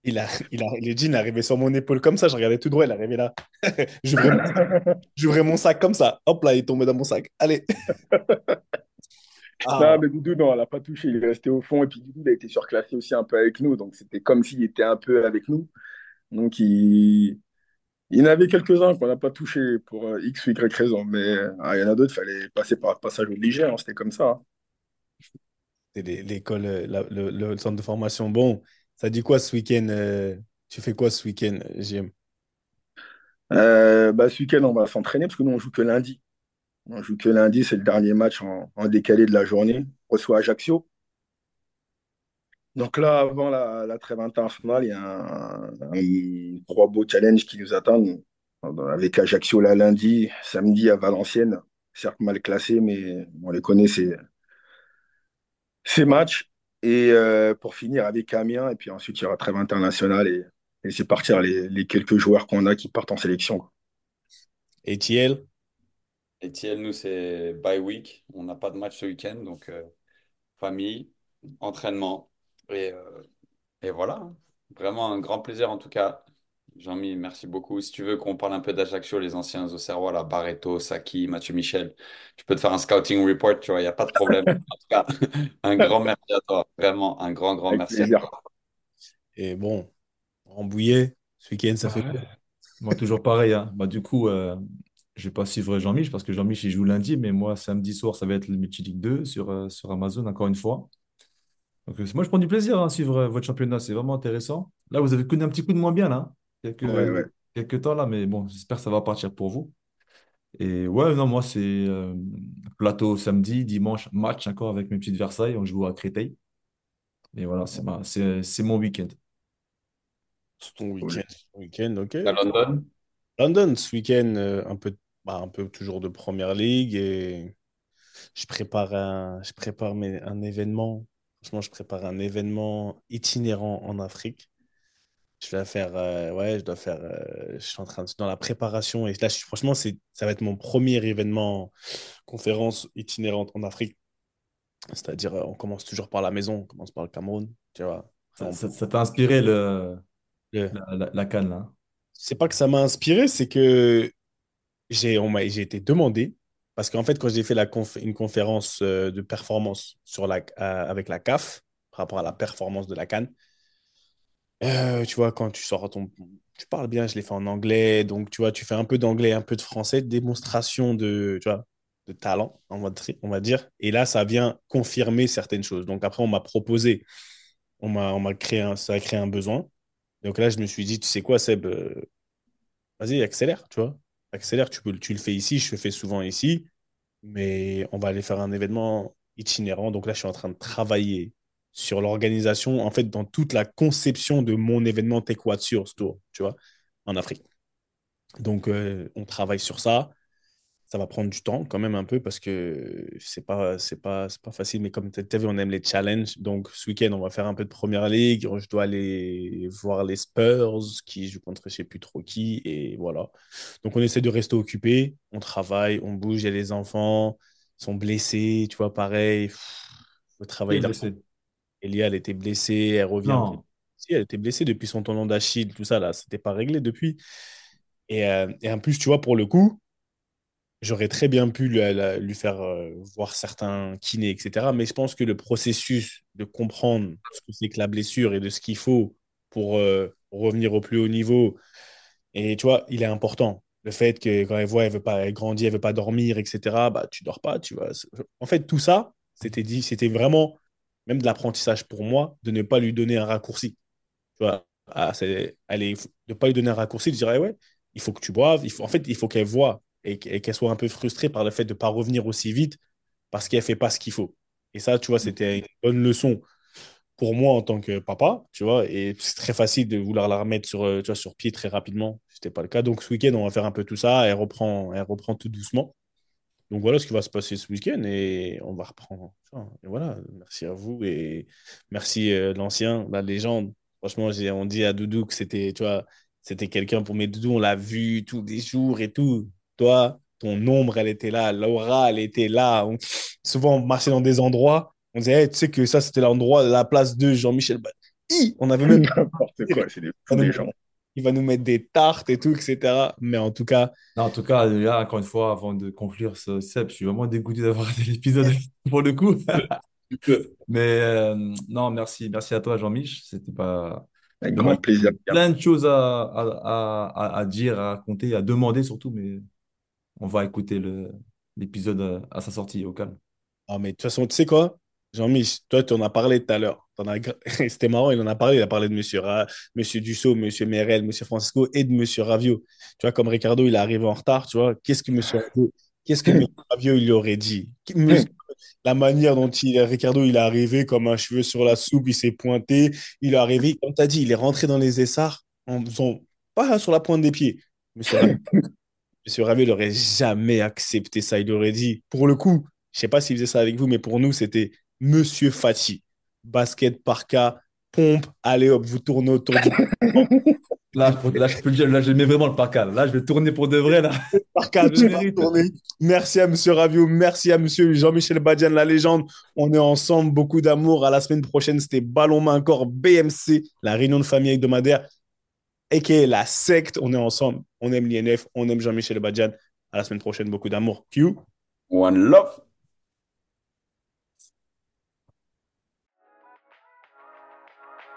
Il a, il a, le jean est arrivé sur mon épaule comme ça, je regardais tout droit, il est arrivé là. *laughs* J'ouvrais mon, j'ouvrais mon sac comme ça. Hop là, il est tombé dans mon sac. Allez. Ah, *laughs* Non, mais Doudou, non, elle n'a pas touché. Il est resté au fond. Et puis, Doudou, il a été surclassé aussi un peu avec nous. Donc, c'était comme s'il était un peu avec nous. Donc, il, il y en avait quelques-uns qu'on n'a pas touché pour euh, X ou Y raison. Mais ah, il y en a d'autres, il fallait passer par passage obligé. hein. C'était comme ça. hein. les- l'école, euh, le centre de formation. Bon, ça dit quoi ce week-end euh, Tu fais quoi ce week-end, JM Euh, bah, ce week-end, on va s'entraîner parce que nous, on joue que lundi. On joue que lundi. C'est le dernier match en, décalé de la journée. On reçoit Ajaccio. Donc là, avant la, la trêve internationale, il y a trois beaux challenges qui nous attendent. Avec Ajaccio là lundi, samedi à Valenciennes, certes mal classé, mais on les connaît ces, ces matchs. Et euh, pour finir avec Amiens, et puis ensuite il y aura trêve internationale et, et c'est partir les, les quelques joueurs qu'on a qui partent en sélection. quoi. Et Thiel? Et Thiel, nous, c'est bye week. On n'a pas de match ce week-end. Donc, euh, famille, entraînement. Et, euh, et voilà. hein. Vraiment un grand plaisir en tout cas. Jean-Mi, merci beaucoup. Si tu veux qu'on parle un peu d'Ajaccio, les anciens Auxerrois, là, Barreto, Saki, Mathieu Michel, tu peux te faire un scouting report, tu vois, il n'y a pas de problème. *laughs* En tout cas, un grand merci à toi. Vraiment, un grand, grand Avec merci à plaisir. toi. Et bon, Rambouillet, ce week-end, ça fait quoi? Ouais. Moi, toujours pareil. hein. Bah, du coup, euh, je vais pas suivre Jean-Mich parce que Jean-Mich, il joue lundi, mais moi, samedi soir, ça va être le Multi-Ligue 2 sur, euh, sur Amazon, encore une fois. Donc, euh, moi, je prends du plaisir hein, à suivre euh, votre championnat. C'est vraiment intéressant. Là, vous avez connu un petit coup de moins bien, là. Quelques, Ouais, ouais. quelques temps, là, mais bon, j'espère que ça va partir pour vous. Et ouais, non, moi, c'est euh, plateau samedi, dimanche, match encore avec mes petites Versailles. On joue à Créteil. Et voilà, c'est ma, c'est, c'est mon week-end. C'est ton week-end. ton week-end, ok. À London, London, ce week-end, euh, un peu, bah, un peu toujours de Première Ligue et je prépare un, je prépare mes- un événement. Franchement, je prépare un événement itinérant en Afrique. Je dois faire, euh, ouais, je dois faire, euh, je suis en train de, dans la préparation et là, je franchement, c'est, ça va être mon premier événement conférence itinérante en Afrique. C'est-à-dire, euh, on commence toujours par la maison, on commence par le Cameroun, tu vois. Ça, On- ça- ça t'a inspiré le, le- la, la, la CAN, là? c'est pas que ça m'a inspiré, c'est que j'ai on m'a- j'ai été demandé, parce qu'en fait, quand j'ai fait la conf- une conférence de performance sur la, euh, avec la CAF, par rapport à la performance de la CAN, euh, tu vois, quand tu sors ton... Tu parles bien, je l'ai fait en anglais, donc tu vois, tu fais un peu d'anglais, un peu de français, démonstration de, tu vois, de talent, on va, on va dire. Et là, ça vient confirmer certaines choses. Donc après, on m'a proposé, on m'a on m'a créé un, ça a créé un besoin. Donc là, je me suis dit, tu sais quoi, Seb, euh, vas-y, accélère, tu vois. Accélère, tu peux, tu le fais ici, je le fais souvent ici, mais on va aller faire un événement itinérant. Donc là, je suis en train de travailler sur l'organisation, en fait, dans toute la conception de mon événement Tech What sur ce tour, tu vois, en Afrique. Donc, euh, on travaille sur ça. Ça va prendre du temps quand même un peu parce que c'est pas, c'est pas, c'est pas facile. Mais comme tu as vu, on aime les challenges. Donc, ce week-end, on va faire un peu de première ligue. Je dois aller voir les Spurs qui jouent contre je sais plus trop qui. Et voilà. Donc, on essaie de rester occupé. On travaille, on bouge. Il y a les enfants ils sont blessés. Tu vois, pareil. Il faut travailler. Elia, elle était blessée. Elle revient. Non. Si, elle était blessée depuis son tendon d'Achille. Tout ça, là, c'était pas réglé depuis. Et, euh, et en plus, tu vois, pour le coup, j'aurais très bien pu lui faire euh, voir certains kinés, etc. Mais je pense que le processus de comprendre ce que c'est que la blessure et de ce qu'il faut pour euh, revenir au plus haut niveau, et tu vois, il est important. le fait que quand elle voit, elle veut pas, elle grandit, elle veut pas dormir, etc. Bah, tu dors pas, tu vois. En fait, tout ça, c'était dit, c'était vraiment même de l'apprentissage pour moi de ne pas lui donner un raccourci. Tu vois, ah, c'est, allez, de ne pas lui donner un raccourci, de dire eh ouais, il faut que tu boives. Il faut, en fait, il faut qu'elle voit et, qu'elle soit un peu frustrée par le fait de ne pas revenir aussi vite parce qu'elle fait pas ce qu'il faut. Et ça, tu vois, c'était une bonne leçon pour moi en tant que papa, tu vois, et c'est très facile de vouloir la remettre sur, euh, tu vois, sur pied très rapidement. Ce n'était pas le cas. Donc ce week-end, on va faire un peu tout ça. Elle reprend, elle reprend tout doucement. Donc voilà ce qui va se passer ce week-end et on va reprendre. Et voilà, merci à vous et merci euh, l'ancien, la légende. Franchement, on dit à Doudou que c'était, tu vois, c'était quelqu'un pour mes Doudou, on l'a vu tous les jours et tout. Toi, ton ombre, elle était là, Laura, elle était là. souvent, on marchait dans des endroits, on disait, tu sais que ça, c'était l'endroit, la place de Jean-Michel. On avait même. N'importe quoi, c'est des, gens. Il va nous mettre des tartes et tout, etc. Mais en tout cas. en tout cas, là, encore une fois, avant de conclure ce Seb, je suis vraiment dégoûté d'avoir *laughs* raté l'épisode *laughs* pour le coup. Mais euh, non, merci, merci à toi, Jean-Mich. C'était pas. Avec grand plaisir. Plein de choses à, à, à, à, dire, à raconter, à demander surtout, mais on va écouter l'épisode à sa sortie au calme. Ah, mais de toute façon, tu sais quoi Jean-Mich, toi, tu en as parlé tout à l'heure. *laughs* C'était marrant, il en a parlé. Il a parlé de Monsieur, Ra... Monsieur Dussault, Monsieur Merel, Monsieur Francisco et de Monsieur Ravio. Tu vois, comme Ricardo, il est arrivé en retard, tu vois. Qu'est-ce que Monsieur Ravio, qu'est-ce que Monsieur Ravio, il lui aurait dit? La manière dont il, Ricardo, il est arrivé comme un cheveu sur la soupe, il s'est pointé. Il est arrivé, comme tu as dit, il est rentré dans les essarts en faisant pas sur la pointe des pieds. Monsieur Ravio, *laughs* Monsieur Ravio, il n'aurait jamais accepté ça. Il aurait dit, pour le coup, je sais pas s'il faisait ça avec vous, mais pour nous, c'était Monsieur Fati. Basket par cas, pompe, allez hop, vous tournez autour du. *laughs* Là, là, je peux le dire, là, je mets vraiment le parka. Là, je vais tourner pour de vrai. Là. *laughs* Parka, *laughs* tourner. Merci à Monsieur Ravio, merci à Monsieur Jean-Michel Badian, la légende. On est ensemble, beaucoup d'amour. À la semaine prochaine, c'était Ballon Main Corps BMC, la réunion de famille hebdomadaire, et la secte. On est ensemble. On aime l'INF, on aime Jean-Michel Badian. À la semaine prochaine, beaucoup d'amour. Q. One love.